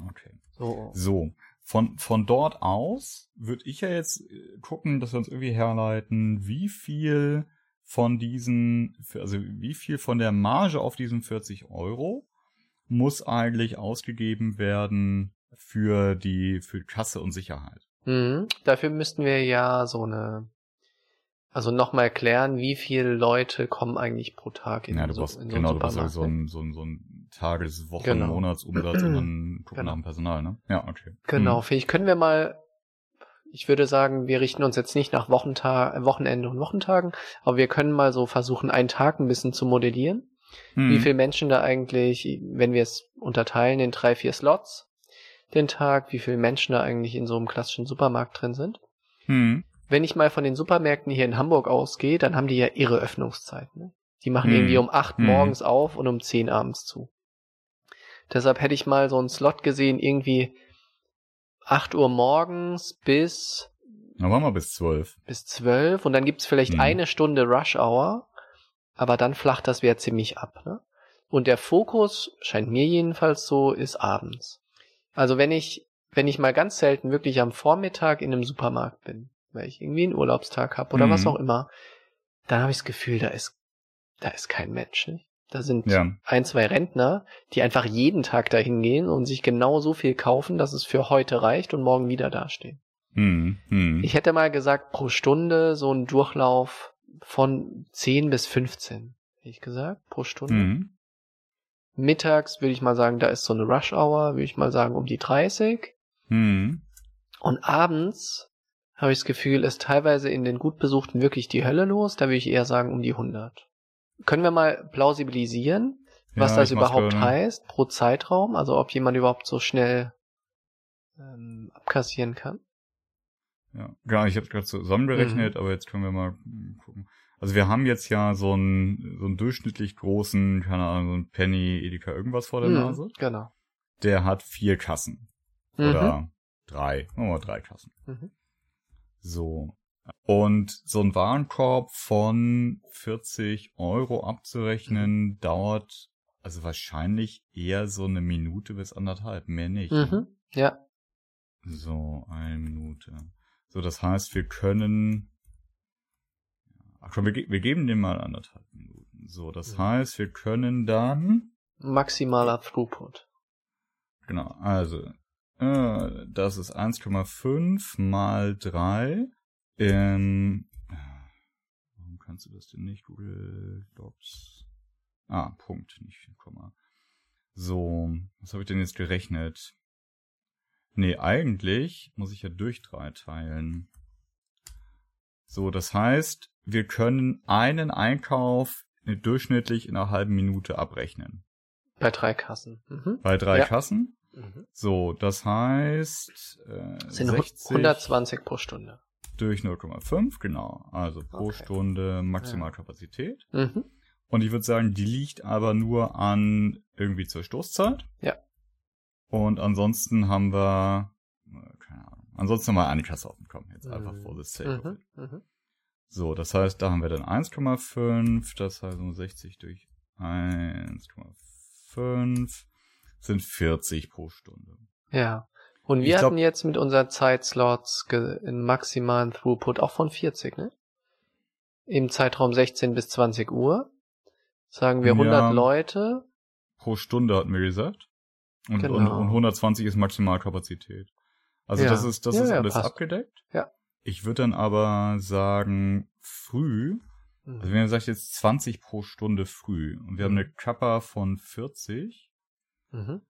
Okay. So. So. Von, von dort aus würde ich ja jetzt äh, gucken, dass wir uns irgendwie herleiten, wie viel von diesen, also wie viel von der Marge auf diesen 40 Euro muss eigentlich ausgegeben werden für die, für Kasse und Sicherheit. Mhm. Dafür müssten wir ja so eine, also nochmal erklären, wie viele Leute kommen eigentlich pro Tag in, Ja, du so, brauchst, in so einen genau, du brauchst Supermarkt. so ne? ein, so ein, so ein Tages-, Wochen-, Genau. Monatsumsatz und dann gucken Genau. nach dem Personal, ne? Ja, okay. Genau, Hm. vielleicht können wir mal, ich würde sagen, wir richten uns jetzt nicht nach Wochentag, Wochenende und Wochentagen, aber wir können mal so versuchen, einen Tag ein bisschen zu modellieren. Hm. Wie viele Menschen da eigentlich, wenn wir es unterteilen in drei, vier Slots, den Tag, wie viele Menschen da eigentlich in so einem klassischen Supermarkt drin sind. Hm. Wenn ich mal von den Supermärkten hier in Hamburg ausgehe, dann haben die ja ihre Öffnungszeiten. Ne? Die machen Hm. irgendwie um acht Hm. morgens auf und um zehn abends zu. Deshalb hätte ich mal so einen Slot gesehen, irgendwie 8 Uhr morgens bis, Dann machen wir bis zwölf. bis 12 und dann gibt's vielleicht Hm. eine Stunde Rush Hour, aber dann flacht das wieder ziemlich ab. Ne? Und der Fokus, scheint mir jedenfalls so, ist abends. Also wenn ich, wenn ich mal ganz selten wirklich am Vormittag in einem Supermarkt bin, weil ich irgendwie einen Urlaubstag habe oder Mhm. was auch immer, dann habe ich das Gefühl, da ist, da ist kein Mensch. Nicht? Da sind Ja. ein, zwei Rentner, die einfach jeden Tag dahin gehen und sich genau so viel kaufen, dass es für heute reicht und morgen wieder dastehen. Hm. Hm. Ich hätte mal gesagt, pro Stunde so ein Durchlauf von 10 bis 15, hätte ich gesagt, pro Stunde. Hm. Mittags würde ich mal sagen, da ist so eine Rush Hour, würde ich mal sagen, um die 30. Hm. Und abends habe ich das Gefühl, ist teilweise in den gut besuchten wirklich die Hölle los. Da würde ich eher sagen, um die 100. Können wir mal plausibilisieren, was Ja, das überhaupt gerade. heißt pro Zeitraum? Also ob jemand überhaupt so schnell ähm, abkassieren kann? Ja, genau, ich habe gerade zusammengerechnet, Mhm. aber jetzt können wir mal gucken. Also wir haben jetzt ja so einen, so einen durchschnittlich großen, keine Ahnung, so einen Penny, Edeka irgendwas vor der Hm, Nase. Genau. Der hat vier Kassen. Mhm. Oder drei. Machen wir mal drei Kassen. Mhm. So. Und so ein Warenkorb von 40 Euro abzurechnen dauert also wahrscheinlich eher so eine Minute bis anderthalb, mehr nicht. ne? Mhm. Ja. So, eine Minute. So, das heißt, wir können. Ach komm, wir, wir geben dem mal anderthalb Minuten. So, das Mhm. heißt, wir können dann. Maximaler Throughput. Genau, also. Äh, das ist 1,5 mal 3. Ähm, warum kannst du das denn nicht? Google Docs. Ah, Punkt, nicht Komma. So, was habe ich denn jetzt gerechnet? Nee, eigentlich muss ich ja durch drei teilen. So, das heißt, wir können einen Einkauf durchschnittlich in einer halben Minute abrechnen. Bei drei Kassen. Mhm. Bei drei Ja. Kassen. Mhm. So, das heißt, äh, sind 60 120 pro Stunde. Durch 0,5, genau. Also pro Okay. Stunde Maximalkapazität. Mhm. Und ich würde sagen, die liegt aber nur an irgendwie zur Stoßzeit. Ja. Und ansonsten haben wir, äh, keine Ahnung, ansonsten haben wir eine Kasse. Komm, jetzt einfach Mhm. for the sake Mhm. Mhm. So, das heißt, da haben wir dann 1,5, das heißt um 60 durch 1,5 sind 40 pro Stunde. Ja. Und wir glaub- hatten jetzt mit unseren Zeitslots einen maximalen Throughput auch von 40, ne? Im Zeitraum 16 bis 20 Uhr. Sagen wir Ja. 100 Leute. Pro Stunde hatten wir gesagt. Und, Genau. und, und 120 ist Maximalkapazität. Also Ja. das ist, das Ja, ist ja, alles passt. abgedeckt. Ja. Ich würde dann aber sagen, früh, also Mhm. wenn ihr sagt jetzt 20 pro Stunde früh und wir haben eine Kappa von 40, Mhm.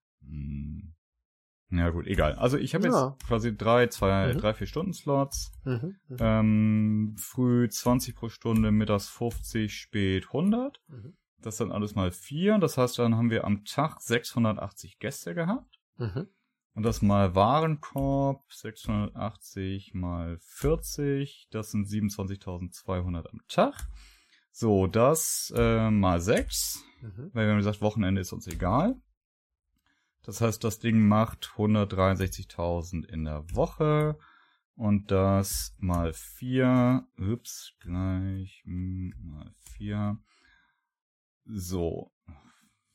Ja gut, egal. Also ich habe Ja. jetzt quasi drei, zwei, Mhm. drei, vier Stunden Slots. Mhm. Mhm. Ähm, früh 20 pro Stunde, mittags 50, spät 100. Mhm. Das dann alles mal vier. Das heißt, dann haben wir am Tag 680 Gäste gehabt. Mhm. Und das mal Warenkorb 680 mal 40. Das sind 27.200 am Tag. So, das äh, mal 6. Mhm. Weil wir haben gesagt, Wochenende ist uns egal. Das heißt, das Ding macht 163.000 in der Woche. Und das mal 4. Ups, gleich hm, mal 4. So.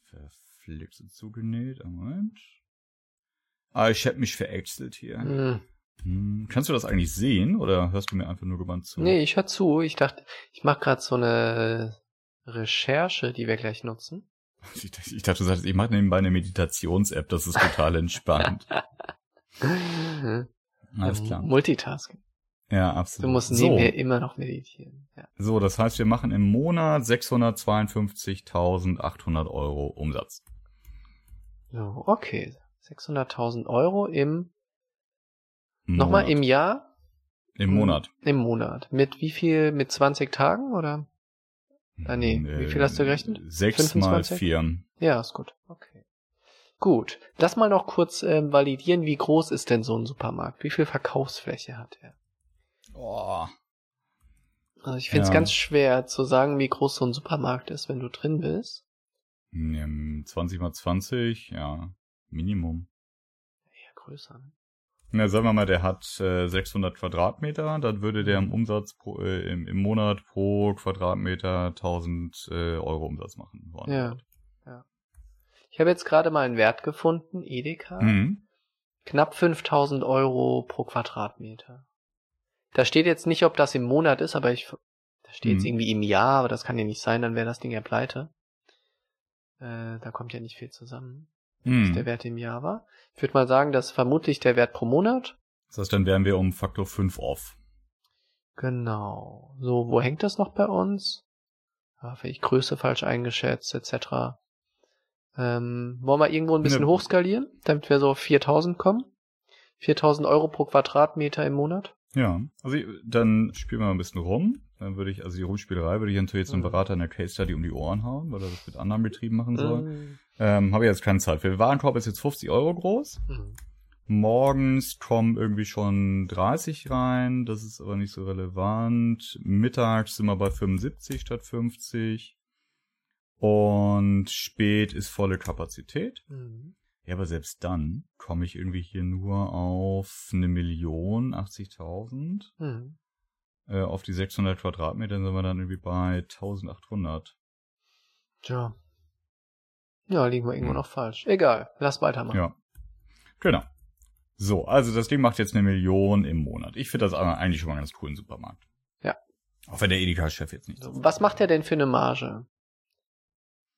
Verflixt zugenäht. Moment. Ah, ich hab mich veräxelt hier. Mhm. Hm, kannst du das eigentlich sehen oder hörst du mir einfach nur gebannt zu? Nee, ich hör zu. Ich dachte, ich mache gerade so eine Recherche, die wir gleich nutzen. Ich, dachte, du sagst, ich mache nebenbei eine Meditations-App, das ist total entspannt. Alles klar. Multitasking. Ja, Du absolut. musst so, nebenher immer noch meditieren. Ja. so, das heißt, wir machen im Monat 652.800 Euro Umsatz. So, okay. 600.000 Euro im, Im nochmal Monat. im Jahr? Im Monat. Im Monat. Mit wie viel? Mit 20 Tagen oder? Ah, nee. Wie viel hast du gerechnet? 6 mal 25? 4. Ja, ist gut. Okay. Gut. Lass mal noch kurz ähm, validieren, wie groß ist denn so ein Supermarkt? Wie viel Verkaufsfläche hat er? Oh. Also ich finde es Ja. ganz schwer zu sagen, wie groß so ein Supermarkt ist, wenn du drin bist. Ja, 20 mal 20, ja, Minimum. Eher größer. Ne? Na, sagen wir mal, der hat äh, 600 Quadratmeter, dann würde der im Umsatz pro, äh, im, im Monat pro Quadratmeter 1000 äh, Euro Umsatz machen. Ja. ja. Ich habe jetzt gerade mal einen Wert gefunden, Edeka. Mhm. Knapp 5000 Euro pro Quadratmeter. Da steht jetzt nicht, ob das im Monat ist, aber ich, da steht jetzt Mhm. irgendwie im Jahr, aber das kann ja nicht sein, dann wäre das Ding ja pleite. Äh, da kommt ja nicht viel zusammen, Mhm. der Wert im Jahr war. Ich würde mal sagen, dass vermutlich der Wert pro Monat. Das heißt, dann wären wir um Faktor 5 off. Genau. So, wo hängt das noch bei uns? Ja, vielleicht Größe falsch eingeschätzt, etc. Ähm, wollen wir irgendwo ein bisschen Ne. hochskalieren, damit wir so auf 4000 kommen? 4000 Euro pro Quadratmeter im Monat? Ja, also dann spielen wir mal ein bisschen rum. Dann würde ich, also die Rumspielerei würde ich natürlich jetzt einem Mhm. Berater in der Case Study um die Ohren hauen, weil er das mit anderen Betrieben machen soll. Mhm. Ähm, Habe ich jetzt keine Zeit für. Warenkorb ist jetzt 50 Euro groß. Mhm. Morgens kommen irgendwie schon 30 rein, das ist aber nicht so relevant. Mittags sind wir bei 75 statt 50. Und spät ist volle Kapazität. Mhm. Ja, aber selbst dann komme ich irgendwie hier nur auf eine Million 80.000. Mhm. Äh, auf die 600 Quadratmeter sind wir dann irgendwie bei 1800. Tja. Ja, liegen wir irgendwo Hm. noch falsch. Egal, lass weitermachen. Ja. Genau. So, also das Ding macht jetzt eine Million im Monat. Ich finde das eigentlich schon mal ganz coolen Supermarkt. Ja. Auch wenn der Edeka-Chef jetzt nicht So, so. was macht er denn für eine Marge?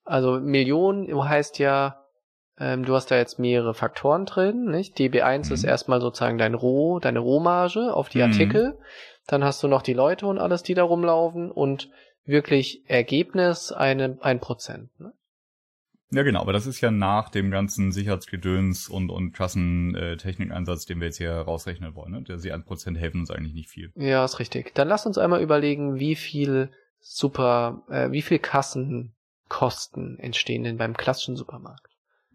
Also Millionen heißt ja, ähm, du hast da jetzt mehrere Faktoren drin, nicht? DB1 Mhm. ist erstmal sozusagen dein Roh, deine Rohmarge auf die Mhm. Artikel. Dann hast du noch die Leute und alles, die da rumlaufen und wirklich Ergebnis eine, ein Prozent. Ne? Ja, genau, aber das ist ja nach dem ganzen Sicherheitsgedöns und, und Kassentechnikeinsatz, den wir jetzt hier rausrechnen wollen. Ne? Der sie ein Prozent helfen uns eigentlich nicht viel. Ja, ist richtig. Dann lass uns einmal überlegen, wie viel Super, äh, wie viel Kassenkosten entstehen denn beim klassischen Supermarkt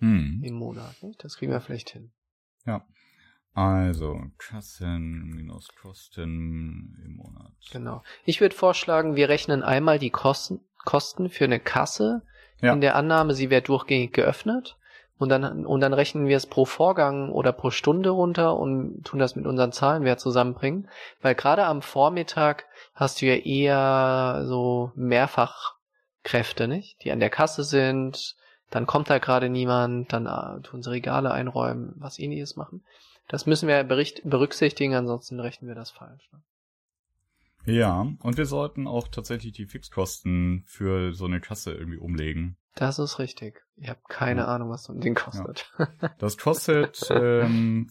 Hm. im Monat. Nicht? Das kriegen wir vielleicht hin. Also, Kassen minus Kosten im Monat. Genau. Ich würde vorschlagen, wir rechnen einmal die Kosten, Kosten für eine Kasse Ja. in der Annahme, sie wäre durchgängig geöffnet. Und dann, und dann rechnen wir es pro Vorgang oder pro Stunde runter und tun das mit unseren Zahlenwert zusammenbringen. Weil gerade am Vormittag hast du ja eher so Mehrfachkräfte, nicht? Die an der Kasse sind, dann kommt da gerade niemand, dann äh, tun sie Regale einräumen, was ähnliches machen. Das müssen wir bericht berücksichtigen, ansonsten rechnen wir das falsch. Ne? Ja, und wir sollten auch tatsächlich die Fixkosten für so eine Kasse irgendwie umlegen. Das ist richtig. Ich habe keine Ja. Ahnung, was so ein Ding kostet. Das kostet ähm,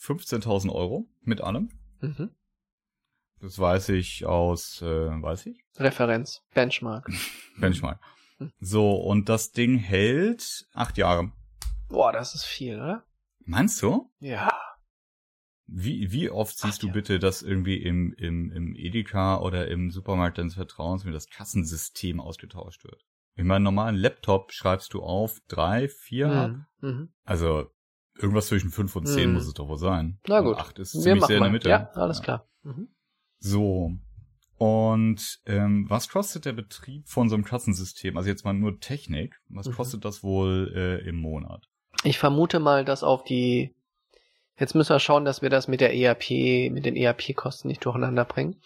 15.000 Euro mit allem. mhm. Das weiß ich aus, äh, weiß ich? Referenz, Benchmark. Benchmark. So, und das Ding hält acht Jahre. Boah, das ist viel, oder? Meinst du? Ja. Wie, wie oft siehst Acht du Jahre. bitte, dass irgendwie im, im, im Edeka oder im Supermarkt deines Vertrauens mit das Kassensystem ausgetauscht wird? In meinem normalen Laptop schreibst du auf drei, vier. Mhm. Mhm. Also irgendwas zwischen fünf und zehn Mhm. muss es doch wohl sein. Na Und gut. Acht ist Wir ziemlich sehr in der Mitte. Ja, alles klar. Mhm. So. Und ähm, was kostet der Betrieb von so einem Kassensystem? Also jetzt mal nur Technik. Was Mhm. kostet das wohl äh, im Monat? Ich vermute mal, dass auf die. Jetzt müssen wir schauen, dass wir das mit der ERP, mit den ERP-Kosten nicht durcheinander bringen.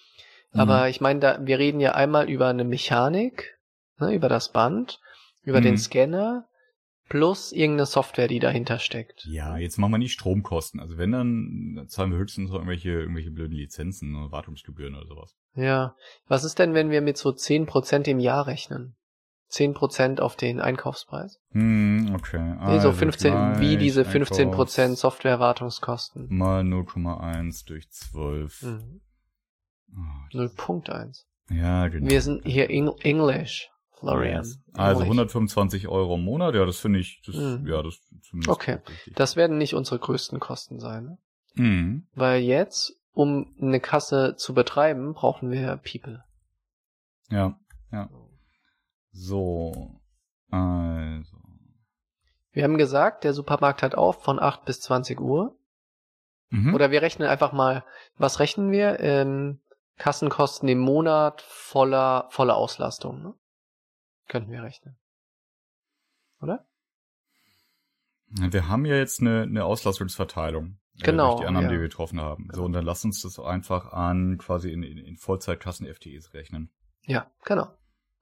Mhm. Aber ich meine, da, wir reden ja einmal über eine Mechanik, ne, über das Band, über Mhm. den Scanner, plus irgendeine Software, die dahinter steckt. Ja, jetzt machen wir nicht Stromkosten. Also wenn, dann dann zahlen wir höchstens noch irgendwelche, irgendwelche blöden Lizenzen oder Wartungsgebühren oder sowas. Ja. Was ist denn, wenn wir mit so 10% im Jahr rechnen? 10% auf den Einkaufspreis? Hm, okay. Nee, so Also 15, wie gleich diese 15% Einkaufs- Softwarewartungskosten. Mal 0,1 durch 12. Mhm. Oh, 0.1. ja, genau. Wir sind hier Eng English, Florian. Yes. Also Englisch. 125 Euro im Monat, ja, das finde ich, das, Mhm. ja, das zumindest Okay. Das werden nicht unsere größten Kosten sein. Ne? Mhm. Weil jetzt, um eine Kasse zu betreiben, brauchen wir People. Ja, ja. So. Also. Wir haben gesagt, der Supermarkt hat auf von 8 bis 20 Uhr. Mhm. Oder wir rechnen einfach mal, was rechnen wir? Ähm, Kassenkosten im Monat voller, voller Auslastung. Ne? Könnten wir rechnen. Oder? Wir haben ja jetzt eine, eine Auslastungsverteilung. äh, Genau, Durch die Annahmen, ja. die wir getroffen haben. So, und dann lass uns das einfach an quasi in, in, in Vollzeitkassen-FTEs rechnen. Ja, genau.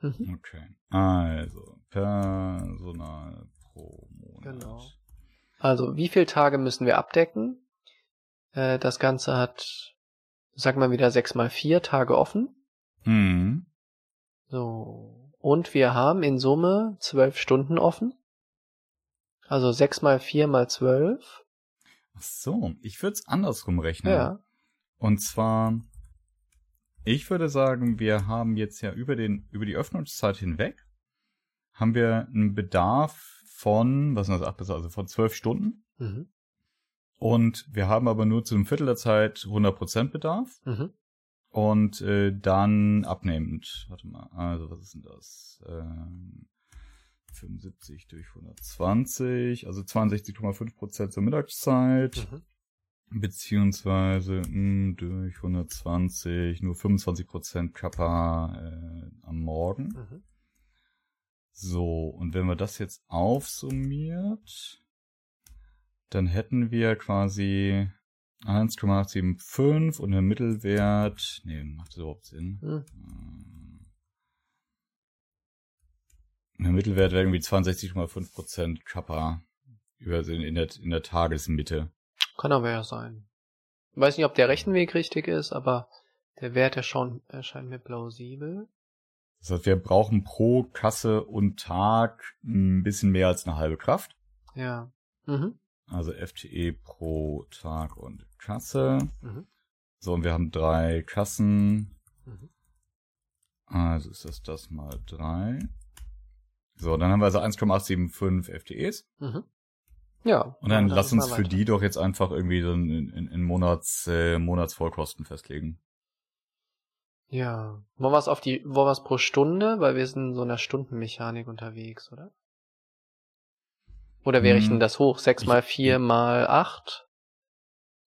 Mhm. Okay. Also, Personal pro Monat. Genau. Also, wie viele Tage müssen wir abdecken? Äh, das Ganze hat, sag mal wieder, 6 mal 4 Tage offen. Mhm. So. Und wir haben in Summe 12 Stunden offen. Also 6 mal 4 mal 12. Ach so, ich würde es andersrum rechnen. Ja. Und zwar, ich würde sagen, wir haben jetzt ja über den, über die Öffnungszeit hinweg, haben wir einen Bedarf von, was sind das, acht bis, also von zwölf Stunden. Mhm. Und wir haben aber nur zu einem Viertel der Zeit 100% Bedarf. Mhm. Und äh, dann abnehmend, warte mal, also was ist denn das? Ähm, 75 durch 120, also 62,5% zur Mittagszeit. Mhm. beziehungsweise mh, durch 120 nur 25% Kappa äh, am Morgen. Mhm. So, und wenn wir das jetzt aufsummiert, dann hätten wir quasi 1,875 und der Mittelwert, nee, macht das überhaupt Sinn? Mhm. Äh, Der Mittelwert wäre irgendwie 62,5% Kappa über in in der, in der Tagesmitte. Kann aber ja sein. Ich weiß nicht, ob der Rechenweg richtig ist, aber der Wert erscheint, erscheint mir plausibel. Das heißt, wir brauchen pro Kasse und Tag ein bisschen mehr als eine halbe Kraft. Ja. Mhm. Also FTE pro Tag und Kasse. Mhm. So, und wir haben drei Kassen. Mhm. Also ist das das mal drei. So, dann haben wir also 1,875 FTEs. Mhm. Ja. Und dann Ja, lass uns für die doch jetzt einfach irgendwie so in, in, in Monats, äh, Monatsvollkosten festlegen. Ja. Wollen wir es auf die, wollen wir es pro Stunde? Weil wir sind in so einer Stundenmechanik unterwegs, oder? Oder wir Hm. rechnen das hoch? 6 Ich- mal 4 mal 8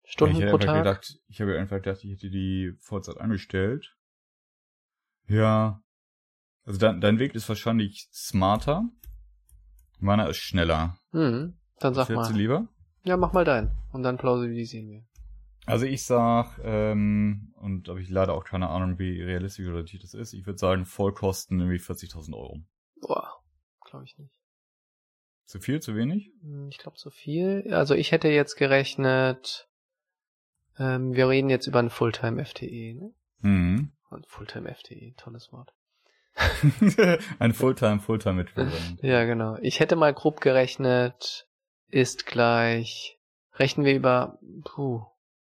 Stunden ich pro einfach Tag? gedacht, ich habe einfach gedacht, ich hätte die Vollzeit angestellt. Ja. Also dein, dein Weg ist wahrscheinlich smarter. Meiner ist schneller. Hm. Dann sag Was hättest du mal. lieber? Ja, mach mal deinen. Und dann plausibilisieren wir. Also ich sag, ähm, und habe ich leider auch keine Ahnung, wie realistisch oder das ist, ich würde sagen, Vollkosten irgendwie 40.000 Euro. Boah. Glaube ich nicht. Zu viel, zu wenig? Hm, Ich glaube, so viel. Also ich hätte jetzt gerechnet, ähm, wir reden jetzt über ein Fulltime-FTE, ne? Mhm. Fulltime-FTE, tolles Wort. Ein Fulltime, Fulltime Equivalent. Ja, genau. Ich hätte mal grob gerechnet, ist gleich, rechnen wir über, puh,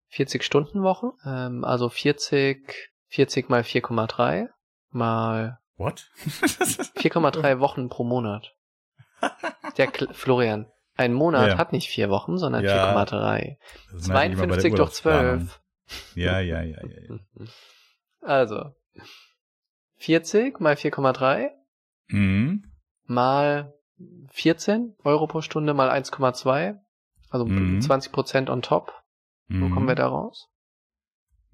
40 Stunden Woche, ähm, also 40, 40 mal 4,3 mal What? 4,3 Wochen pro Monat. Der Kl Florian, ein Monat Ja. hat nicht vier Wochen, sondern Ja. 4,3. Das merke ich immer bei der 52 durch Urlaubsplanung. 12. Ja, ja, ja, ja. ja. Also, 40 mal 4,3 Mhm. mal 14 Euro pro Stunde mal 1,2. Also Mhm. 20 Prozent on top. Wo Mhm. kommen wir da raus?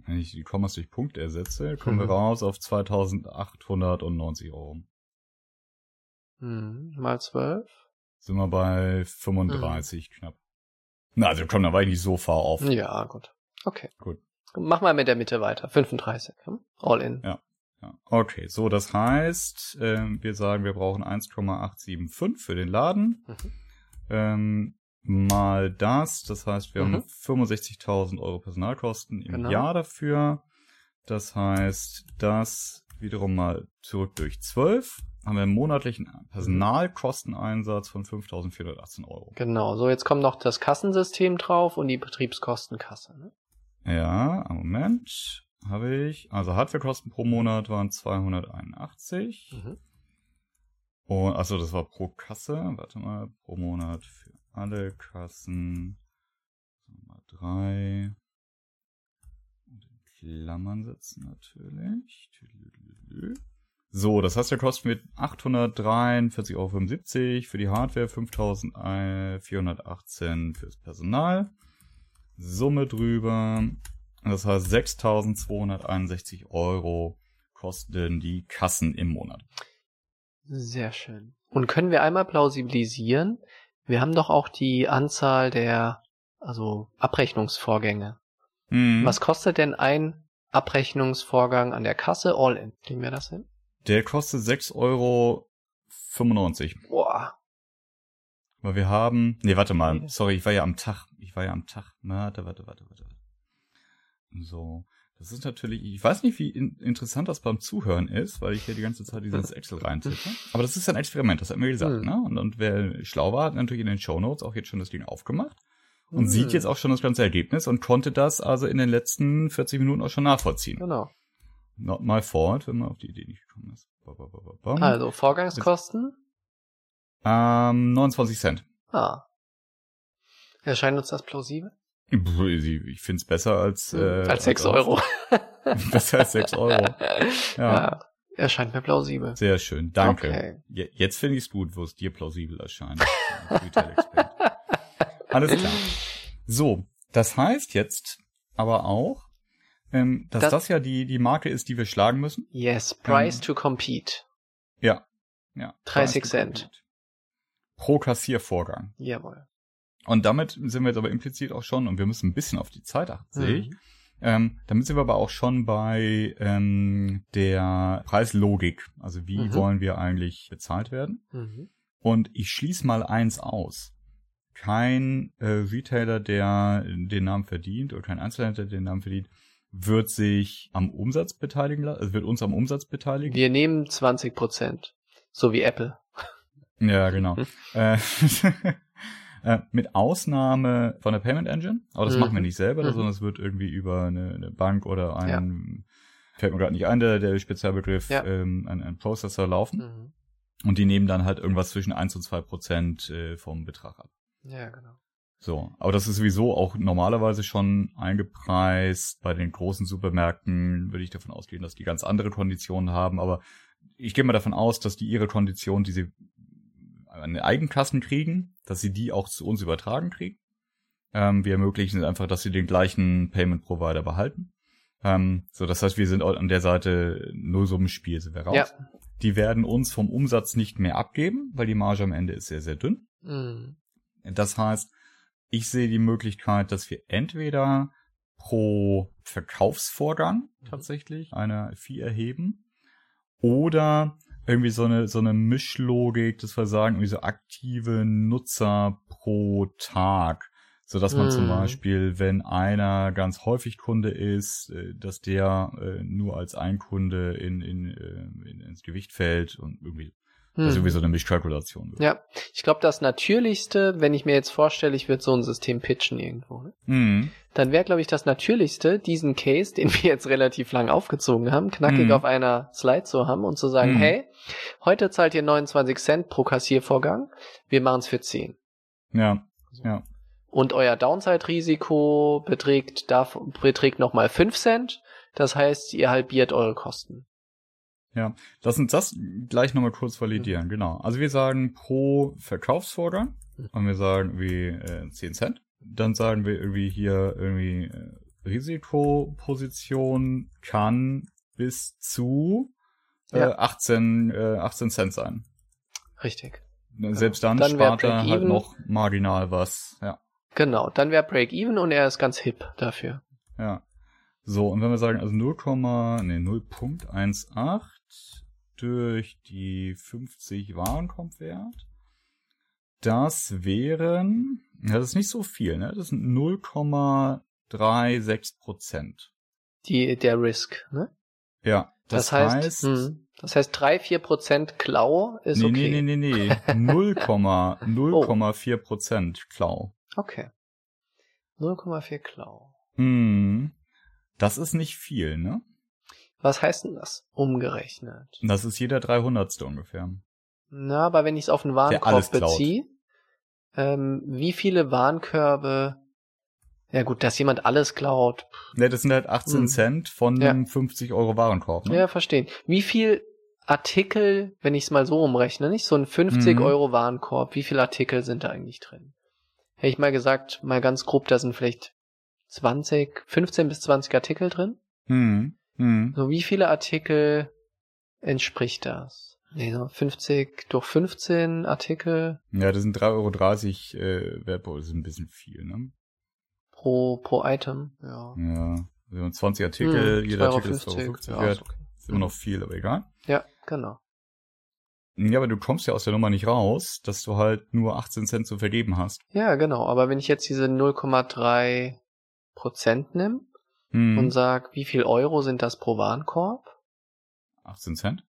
Wenn ich die Kommas durch Punkt ersetze, kommen wir Mhm. raus auf 2890 Euro. Hm, mal 12. Sind wir bei 35 knapp. Na, also komm, da war ich nicht so far off. Ja, gut. Okay. Gut. Mach mal mit der Mitte weiter. 35. hm? All in. Ja. Ja. Okay, so das heißt, ähm, wir sagen, wir brauchen 1,875 für den Laden. Mhm. Ähm, mal das, das heißt, wir Mhm. haben 65.000 Euro Personalkosten im Genau. Jahr dafür. Das heißt, das wiederum mal zurück durch 12 haben wir einen monatlichen Personalkosteneinsatz von 5.418 Euro. Genau. So, jetzt kommt noch das Kassensystem drauf und die Betriebskostenkasse. Ne? Ja, Moment. Habe ich. Also Hardwarekosten pro Monat waren 281. Mhm. Und, achso, das war pro Kasse. Warte mal, pro Monat für alle Kassen. Nummer drei. Und in Klammern setzen natürlich. Tüdelüdelü. So, das heißt, der kostet mit 843,75 Euro für die Hardware, 5.418 fürs Personal. Summe drüber. Das heißt, 6.261 Euro kosten die Kassen im Monat. Sehr schön. Und können wir einmal plausibilisieren? Wir haben doch auch die Anzahl der, also Abrechnungsvorgänge. Mhm. Was kostet denn ein Abrechnungsvorgang an der Kasse all in? Kriegen wir das hin? Der kostet 6,95 Euro. Boah. Weil wir haben. Nee, warte mal. Sorry, ich war ja am Tag. Ich war ja am Tag. Warte, warte, warte, warte. So. Das ist natürlich, ich weiß nicht, wie in, interessant das beim Zuhören ist, weil ich hier die ganze Zeit dieses Excel reintippe. Aber das ist ein Experiment, das hat mir gesagt, Hm. ne? Und, und wer schlau war, hat natürlich in den Shownotes auch jetzt schon das Ding aufgemacht und Hm. sieht jetzt auch schon das ganze Ergebnis und konnte das also in den letzten 40 Minuten auch schon nachvollziehen. Genau. Not my fault, wenn man auf die Idee nicht gekommen ist. Ba, ba, ba. Also Vorgangskosten? Ähm, 29 Cent. Ah. Erscheint uns das plausibel? Ich finde es besser als, äh, als 6 Euro. besser als 6 Euro. ja. Erscheint mir plausibel. Sehr schön, danke. Okay. Je- Jetzt finde ich es gut, wo es dir plausibel erscheint. Alles klar. So, das heißt jetzt aber auch, ähm, dass Das- das, ja die, die Marke ist, die wir schlagen müssen. Yes, price Ähm. to compete. Ja. ja. 30 Preis Cent. Pro Kassiervorgang. Jawohl. Und damit sind wir jetzt aber implizit auch schon, und wir müssen ein bisschen auf die Zeit achten, sehe ich. Mhm. Ähm, damit sind wir aber auch schon bei ähm, der Preislogik. Also wie Mhm. wollen wir eigentlich bezahlt werden? Mhm. Und ich schließe mal eins aus. Kein äh, Retailer, der den Namen verdient, oder kein Einzelhändler, der den Namen verdient, wird sich am Umsatz beteiligen lassen, also wird uns am Umsatz beteiligen. Wir nehmen 20 Prozent. So wie Apple. Ja, genau. Hm. äh, äh, mit Ausnahme von der Payment Engine, aber das Mhm. machen wir nicht selber, Mhm. sondern es wird irgendwie über eine, eine Bank oder ein, fällt mir gerade nicht ein, der, der Spezialbegriff, Ja. ähm, ein, ein Processor laufen. Mhm. Und die nehmen dann halt irgendwas zwischen 1 und 2 Prozent äh, vom Betrag ab. Ja, genau. So, aber das ist sowieso auch normalerweise schon eingepreist. Bei den großen Supermärkten würde ich davon ausgehen, dass die ganz andere Konditionen haben. Aber ich gehe mal davon aus, dass die ihre Konditionen, die sie an den Eigenkassen kriegen, dass sie die auch zu uns übertragen kriegen. Ähm, wir ermöglichen einfach, dass sie den gleichen Payment Provider behalten. Ähm, so, das heißt, wir sind an der Seite Nullsummenspiel, sind wir raus. Ja. Die werden uns vom Umsatz nicht mehr abgeben, weil die Marge am Ende ist sehr, sehr dünn. Mhm. Das heißt, ich sehe die Möglichkeit, dass wir entweder pro Verkaufsvorgang Mhm. tatsächlich eine Fee erheben oder irgendwie so eine, so eine Mischlogik, dass wir sagen, irgendwie so aktive Nutzer pro Tag. So dass man zum Hm. Beispiel, wenn einer ganz häufig Kunde ist, äh, dass der äh, nur als ein Kunde in, in, äh, in, ins Gewicht fällt und irgendwie, das ist Hm. irgendwie so eine Mischkalkulation. Ja, ich glaube, das Natürlichste, wenn ich mir jetzt vorstelle, ich würde so ein System pitchen irgendwo, ne? Mhm. dann wäre, glaube ich, das Natürlichste, diesen Case, den wir jetzt relativ lang aufgezogen haben, knackig Mhm. auf einer Slide zu haben und zu sagen, Mhm. hey, heute zahlt ihr 29 Cent pro Kassiervorgang, wir machen es für 10. Ja, ja. Und euer Downside-Risiko beträgt, darf, beträgt nochmal 5 Cent, das heißt, ihr halbiert eure Kosten. Lass uns das gleich nochmal kurz validieren, genau. Also wir sagen pro Verkaufsvorgang Mhm. und wir sagen wie äh, 10 Cent. Dann sagen wir irgendwie hier irgendwie äh, Risikoposition kann bis zu äh, Ja. 18, äh, 18 Cent sein. Richtig. Selbst dann, Dann spart er halt noch marginal was. Ja, Genau, dann wäre Break-Even und er ist ganz hip dafür. ja. So, und wenn wir sagen, also 0, nee, 0.18 durch die 50 Warenkorbwert, das wären, das ist nicht so viel, ne? Das sind 0,36 Prozent. Die, der Risk, ne? Ja, das, Das, heißt, heißt, hm, das heißt 3-4% Klau ist nee, okay. nee, nee, nee, nee, 0,0,4 Prozent Klau. Okay. 0,4 Klau. Hm, das ist nicht viel, ne? Was heißt denn das umgerechnet? Das ist jeder 300. ungefähr. Na, aber wenn ich es auf einen Warenkorb beziehe, ähm, wie viele Warenkörbe, ja gut, dass jemand alles klaut, Ne, das sind halt 18 Hm. Cent von Ja. einem 50 Euro Warenkorb. Ne? ja, verstehen. Wie viel Artikel, wenn ich es mal so umrechne, nicht so ein 50 Mhm. Euro Warenkorb, wie viele Artikel sind da eigentlich drin? Hätte ich mal gesagt, mal ganz grob, da sind vielleicht 20, 15 bis 20 Artikel drin. Hm. Hm. So, wie viele Artikel entspricht das? Nee, so 50 durch 15 Artikel Ja, das sind 3,30 Euro äh, Wertbau, das ist ein bisschen viel, ne? pro, pro Item, ja. Ja. Also 20 Artikel, Hm, jeder 2,50 Artikel ist 2,50 ja, wert. ist okay. Ist immer noch viel, aber egal. Ja, genau. Ja, aber du kommst ja aus der Nummer nicht raus, dass du halt nur 18 Cent zu vergeben hast. Ja, genau. Aber wenn ich jetzt diese 0,3 Prozent nehme Hm. und sag, wie viel Euro sind das pro Warenkorb? 18 Cent?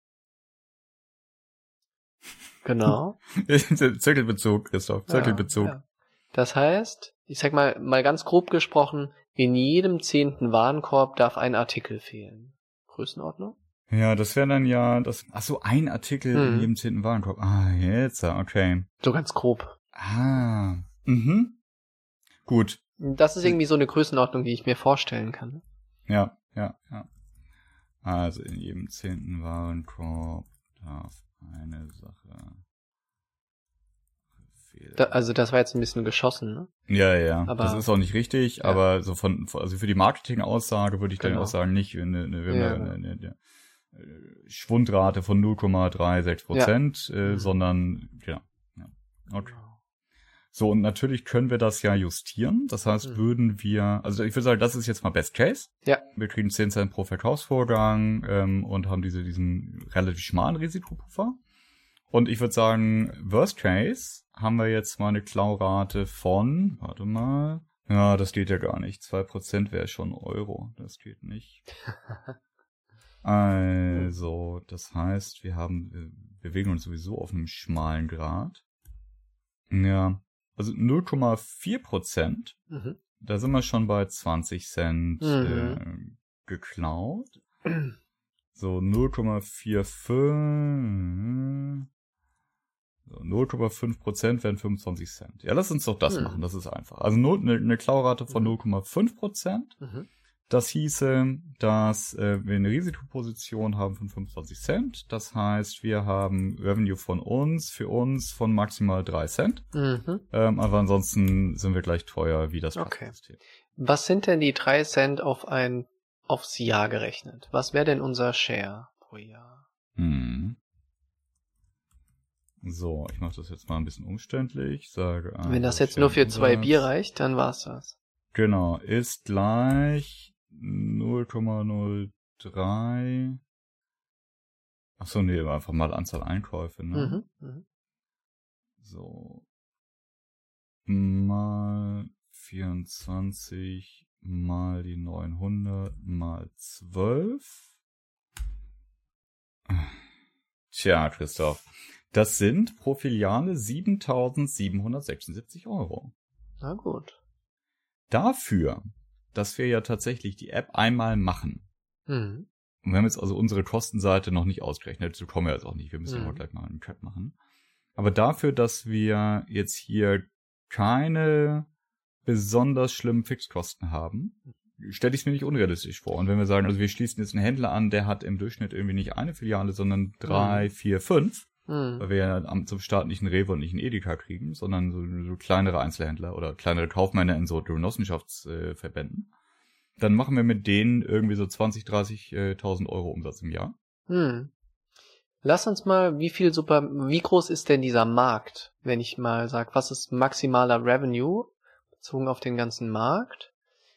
Genau. Zirkelbezug, Christoph, Zirkelbezug. Ja, ja. Das heißt, ich sag mal, mal ganz grob gesprochen, in jedem zehnten Warenkorb darf ein Artikel fehlen. Größenordnung? Ja, das wäre dann ja das. Ach so, ein Artikel in Mhm. jedem zehnten Warenkorb. Ah, jetzt, okay. So ganz grob. Ah. Mhm. Gut. Das ist irgendwie so eine Größenordnung, die ich mir vorstellen kann. Ja, ja, ja. Also in jedem zehnten Warenkorb darf eine Sache. Da, also das war jetzt ein bisschen geschossen, ne? ja, ja. aber- das ist auch nicht richtig, Ja. aber so von, also für die Marketing-Aussage würde ich dann Genau. auch sagen, nicht eine, eine, Ja. eine, eine, äh, Schwundrate von 0,36 Prozent, äh, Mhm. sondern, ja. ja. Okay. So, und natürlich können wir das ja justieren. Das heißt, Mhm. würden wir, also ich würde sagen, das ist jetzt mal Best Case. Ja. Wir kriegen 10 Cent pro Verkaufsvorgang ähm, und haben diese, diesen relativ schmalen Risikopuffer. Und ich würde sagen, Worst Case haben wir jetzt mal eine Klaurate von, warte mal, ja, das geht ja gar nicht. 2% wäre schon Euro. Das geht nicht. Also, das heißt, wir haben, wir bewegen uns sowieso auf einem schmalen Grad. Ja, also 0,4 Prozent, Mhm. da sind wir schon bei 20 Cent Mhm. äh, geklaut. So 0,45. So 0,5 Prozent wären 25 Cent. Ja, lass uns doch das Mhm. machen, das ist einfach. Also eine, eine Klaurate von Mhm. 0,5 Prozent. Mhm. Das hieße, dass äh, wir eine Risikoposition haben von 25 Cent. Das heißt, wir haben Revenue von uns, für uns von maximal 3 Cent. Mhm. Ähm, aber ansonsten sind wir gleich teuer wie das Okay. Was sind denn die drei Cent auf ein, aufs Jahr gerechnet? Was wäre denn unser Share pro Jahr? Hm. So, ich mache das jetzt mal ein bisschen umständlich. Sage Wenn das also jetzt nur für zwei Bier reicht, dann war's das. Genau, ist gleich 0,03 Ach so, nee, einfach mal Anzahl Einkäufe, ne? Mhm. Mhm. So. Mal 24 mal die 900 mal 12. Tja, Christoph. Das sind pro Filiale 7776 Euro. Na gut. Dafür, dass wir ja tatsächlich die App einmal machen. Mhm. Und wir haben jetzt also unsere Kostenseite noch nicht ausgerechnet. Dazu kommen wir jetzt auch nicht. Wir müssen Mhm. aber gleich mal einen Cut machen. Aber dafür, dass wir jetzt hier keine besonders schlimmen Fixkosten haben, stelle ich es mir nicht unrealistisch vor. Und wenn wir sagen, also wir schließen jetzt einen Händler an, der hat im Durchschnitt irgendwie nicht eine Filiale, sondern drei, vier, fünf, Mhm. weil wir ja am, zum Start nicht einen Rewe und nicht einen Edeka kriegen, sondern so, so kleinere Einzelhändler oder kleinere Kaufmänner in so Genossenschaftsverbänden, dann machen wir mit denen irgendwie so 20, 30.000 Euro Umsatz im Jahr. Hm. Lass uns mal, wie viel super, wie groß ist denn dieser Markt, wenn ich mal sag, was ist maximaler Revenue bezogen auf den ganzen Markt?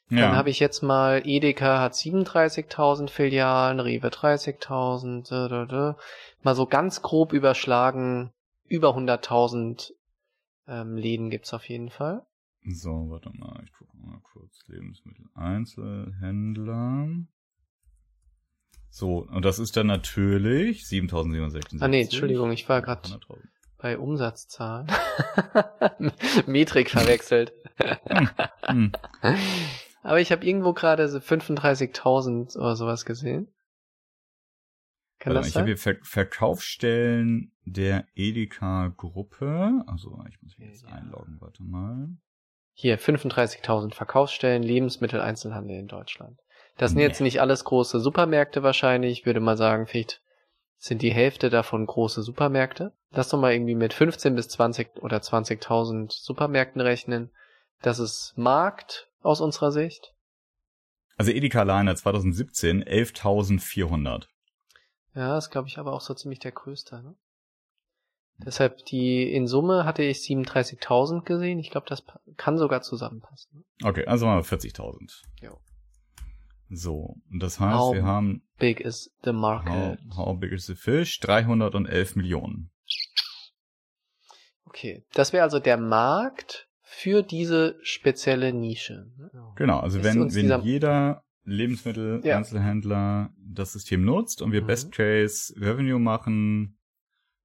Dann habe ich jetzt mal, Edeka hat 37.000 Filialen, Rewe 30.000, da, da, da. mal so ganz grob überschlagen, über 100.000 ähm, Läden gibt's auf jeden Fall. So, warte mal, ich gucke mal kurz. Lebensmittel Einzelhändler. So, und das ist dann natürlich 7766. Ah nee, Entschuldigung, ich war gerade 100.000. bei Umsatzzahlen. Metrik verwechselt. Hm. Aber ich habe irgendwo gerade so 35.000 oder sowas gesehen. Kann Warte mal, das ich habe sein? hier Ver Verkaufsstellen der Edeka-Gruppe. Also, ich muss mich jetzt Ja. einloggen, warte mal. Hier, 35.000 Verkaufsstellen, Lebensmitteleinzelhandel in Deutschland. Das sind Nee. jetzt nicht alles große Supermärkte wahrscheinlich. Ich würde mal sagen, vielleicht sind die Hälfte davon große Supermärkte. Lass doch mal irgendwie mit 15 bis 20 oder 20.000 Supermärkten rechnen. Das ist Markt aus unserer Sicht. Also Edeka alleine 2017 11.400. Ja, ist glaube ich aber auch so ziemlich der größte. Ne? Deshalb die in Summe hatte ich 37.000 gesehen. Ich glaube, das kann sogar zusammenpassen. ne? Okay, also wir 40.000. Jo. So, und das heißt, How wir haben Big is the how, market. how big is the fish? 311 Millionen. Okay, das wäre also der Markt für diese spezielle Nische. Genau, also Ist wenn, wenn jeder Lebensmittel-Einzelhändler das System nutzt und wir Mhm. Best Case Revenue machen,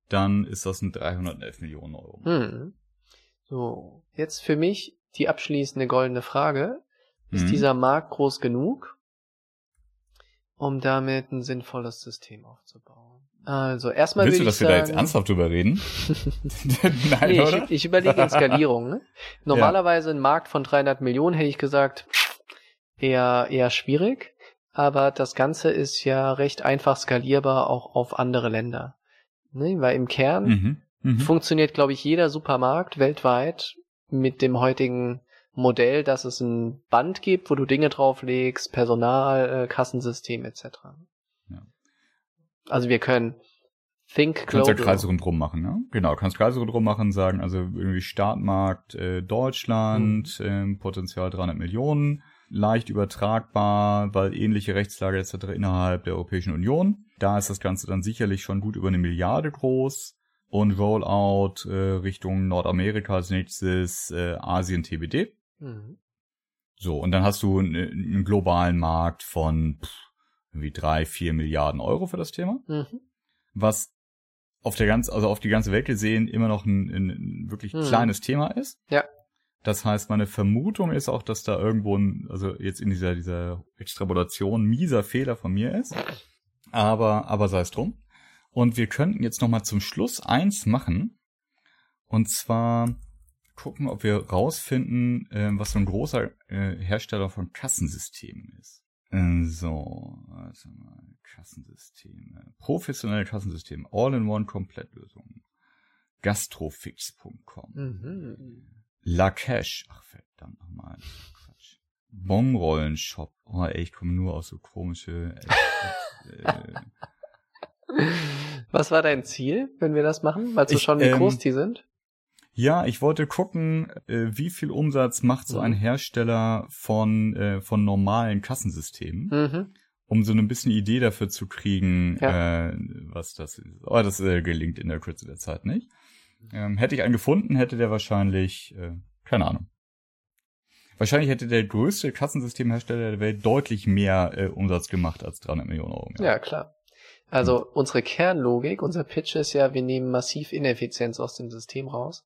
dann ist das ein 311 Millionen Euro. Hm. So, jetzt für mich die abschließende goldene Frage. Ist Mhm. dieser Markt groß genug, um damit ein sinnvolles System aufzubauen? Also erstmal Willst du, dass ich wir sagen, da jetzt ernsthaft drüber reden? Nein, nee, oder? ich, ich überlege in Skalierung. Ne? Normalerweise ein Markt von 300 Millionen hätte ich gesagt, eher, eher schwierig. Aber das Ganze ist ja recht einfach skalierbar auch auf andere Länder. Ne? Weil im Kern Mhm. Mhm. funktioniert, glaube ich, jeder Supermarkt weltweit mit dem heutigen Modell, dass es ein Band gibt, wo du Dinge drauflegst, Personal, äh, Kassensystem etc. Also wir können Think Kannst ja Global. Kreise rundherum machen, ne? Genau, kannst Kreise rundherum machen, sagen, also irgendwie Startmarkt äh, Deutschland, Mhm. ähm, Potenzial 300 Millionen, leicht übertragbar, weil ähnliche Rechtslage etc. innerhalb der Europäischen Union. Da ist das Ganze dann sicherlich schon gut über eine Milliarde groß und Rollout äh, Richtung Nordamerika als nächstes äh, Asien TBD. Mhm. So, und dann hast du einen, einen globalen Markt von pff, irgendwie drei, vier Milliarden Euro für das Thema Mhm. was auf der ganz, also auf die ganze Welt gesehen immer noch ein, ein, wirklich Mhm. kleines Thema ist. Ja. Das heißt, meine Vermutung ist auch, dass da irgendwo ein, also jetzt in dieser, dieser Extrapolation mieser Fehler von mir ist. Aber, aber sei es drum. Und wir könnten jetzt nochmal zum Schluss eins machen. Und zwar gucken, ob wir rausfinden, äh, was so ein großer äh, Hersteller von Kassensystemen ist. Äh, so, warte mal, Kassensysteme. Professionelle Kassensysteme. All-in-One-Komplettlösungen. Gastrofix.com. Mhm. La Cash. Ach, verdammt nochmal. Quatsch. Bonrollen-Shop. Oh, ey, ich komme nur aus so komische... Äh, äh, Was war dein Ziel, wenn wir das machen? Du Ich, schon, wie ähm, groß die sind? Ja, ich wollte gucken, äh, wie viel Umsatz macht so ein Mhm. Hersteller von, äh, von normalen Kassensystemen. Mhm. um so ein bisschen Idee dafür zu kriegen, Ja. äh, was das ist. Aber das äh, gelingt in der Kürze der Zeit nicht. Ähm, hätte ich einen gefunden, hätte der wahrscheinlich, äh, keine Ahnung. Wahrscheinlich hätte der größte Kassensystemhersteller der Welt deutlich mehr äh, Umsatz gemacht als 300 Millionen Euro. Ja, klar. Also unsere Kernlogik, unser Pitch ist ja, wir nehmen massiv Ineffizienz aus dem System raus.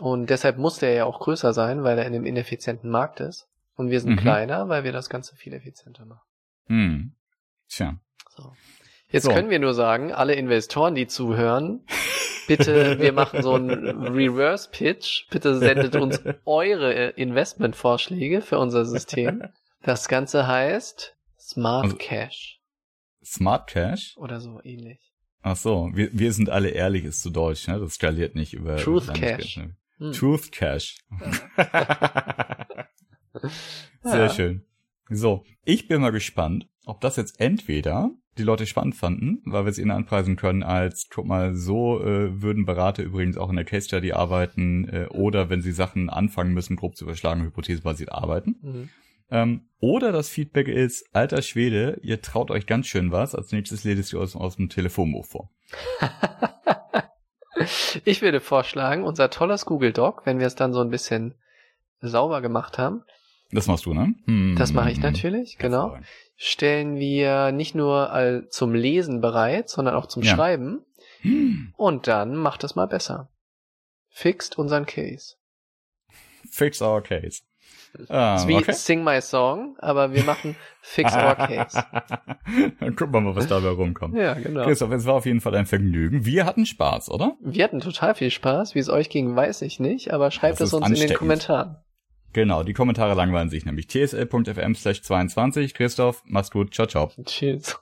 Und deshalb muss der ja auch größer sein, weil er in einem ineffizienten Markt ist. Und wir sind Mhm. kleiner, weil wir das Ganze viel effizienter machen. Hm. Tja. So. Jetzt So. können wir nur sagen, alle Investoren, die zuhören, bitte, wir machen so einen Reverse Pitch. Bitte sendet uns eure äh, Investmentvorschläge für unser System. Das Ganze heißt Smart Also- Cash Smart Cash? oder so ähnlich. Ach so, wir, wir sind alle ehrlich, ist zu deutsch, ne? Das skaliert nicht über Truth Cash. ne? Hm. Truth Cash. Sehr Ja. schön. So, ich bin mal gespannt, ob das jetzt entweder die Leute spannend fanden, weil wir es ihnen anpreisen können als, guck mal, so äh, würden Berater übrigens auch in der Case Study arbeiten äh, oder wenn sie Sachen anfangen müssen, grob zu überschlagen, hypothesebasiert arbeiten. Mhm. Ähm, oder das Feedback ist, alter Schwede, ihr traut euch ganz schön was, als nächstes ledet ihr aus, aus dem Telefonbuch vor. Ich würde vorschlagen, unser tolles Google Doc, wenn wir es dann so ein bisschen sauber gemacht haben, Das machst du, ne? Hm. das mache ich natürlich, genau, stellen wir nicht nur all zum Lesen bereit, sondern auch zum Ja. Schreiben. Hm. Und dann macht es mal besser. Fixt unseren Case. Fix our case. Ah, wie okay. Sing My Song, aber wir machen Fix Our Case. Dann gucken wir mal, was dabei rumkommt. Ja, genau. Christoph, es war auf jeden Fall ein Vergnügen. Wir hatten Spaß, oder? Wir hatten total viel Spaß. Wie es euch ging, weiß ich nicht, aber schreibt Das es uns in den. Kommentaren. Genau, die Kommentare langweilen sich nämlich. tsl.fm slash 22. Christoph, mach's gut. Ciao, ciao. Tschüss.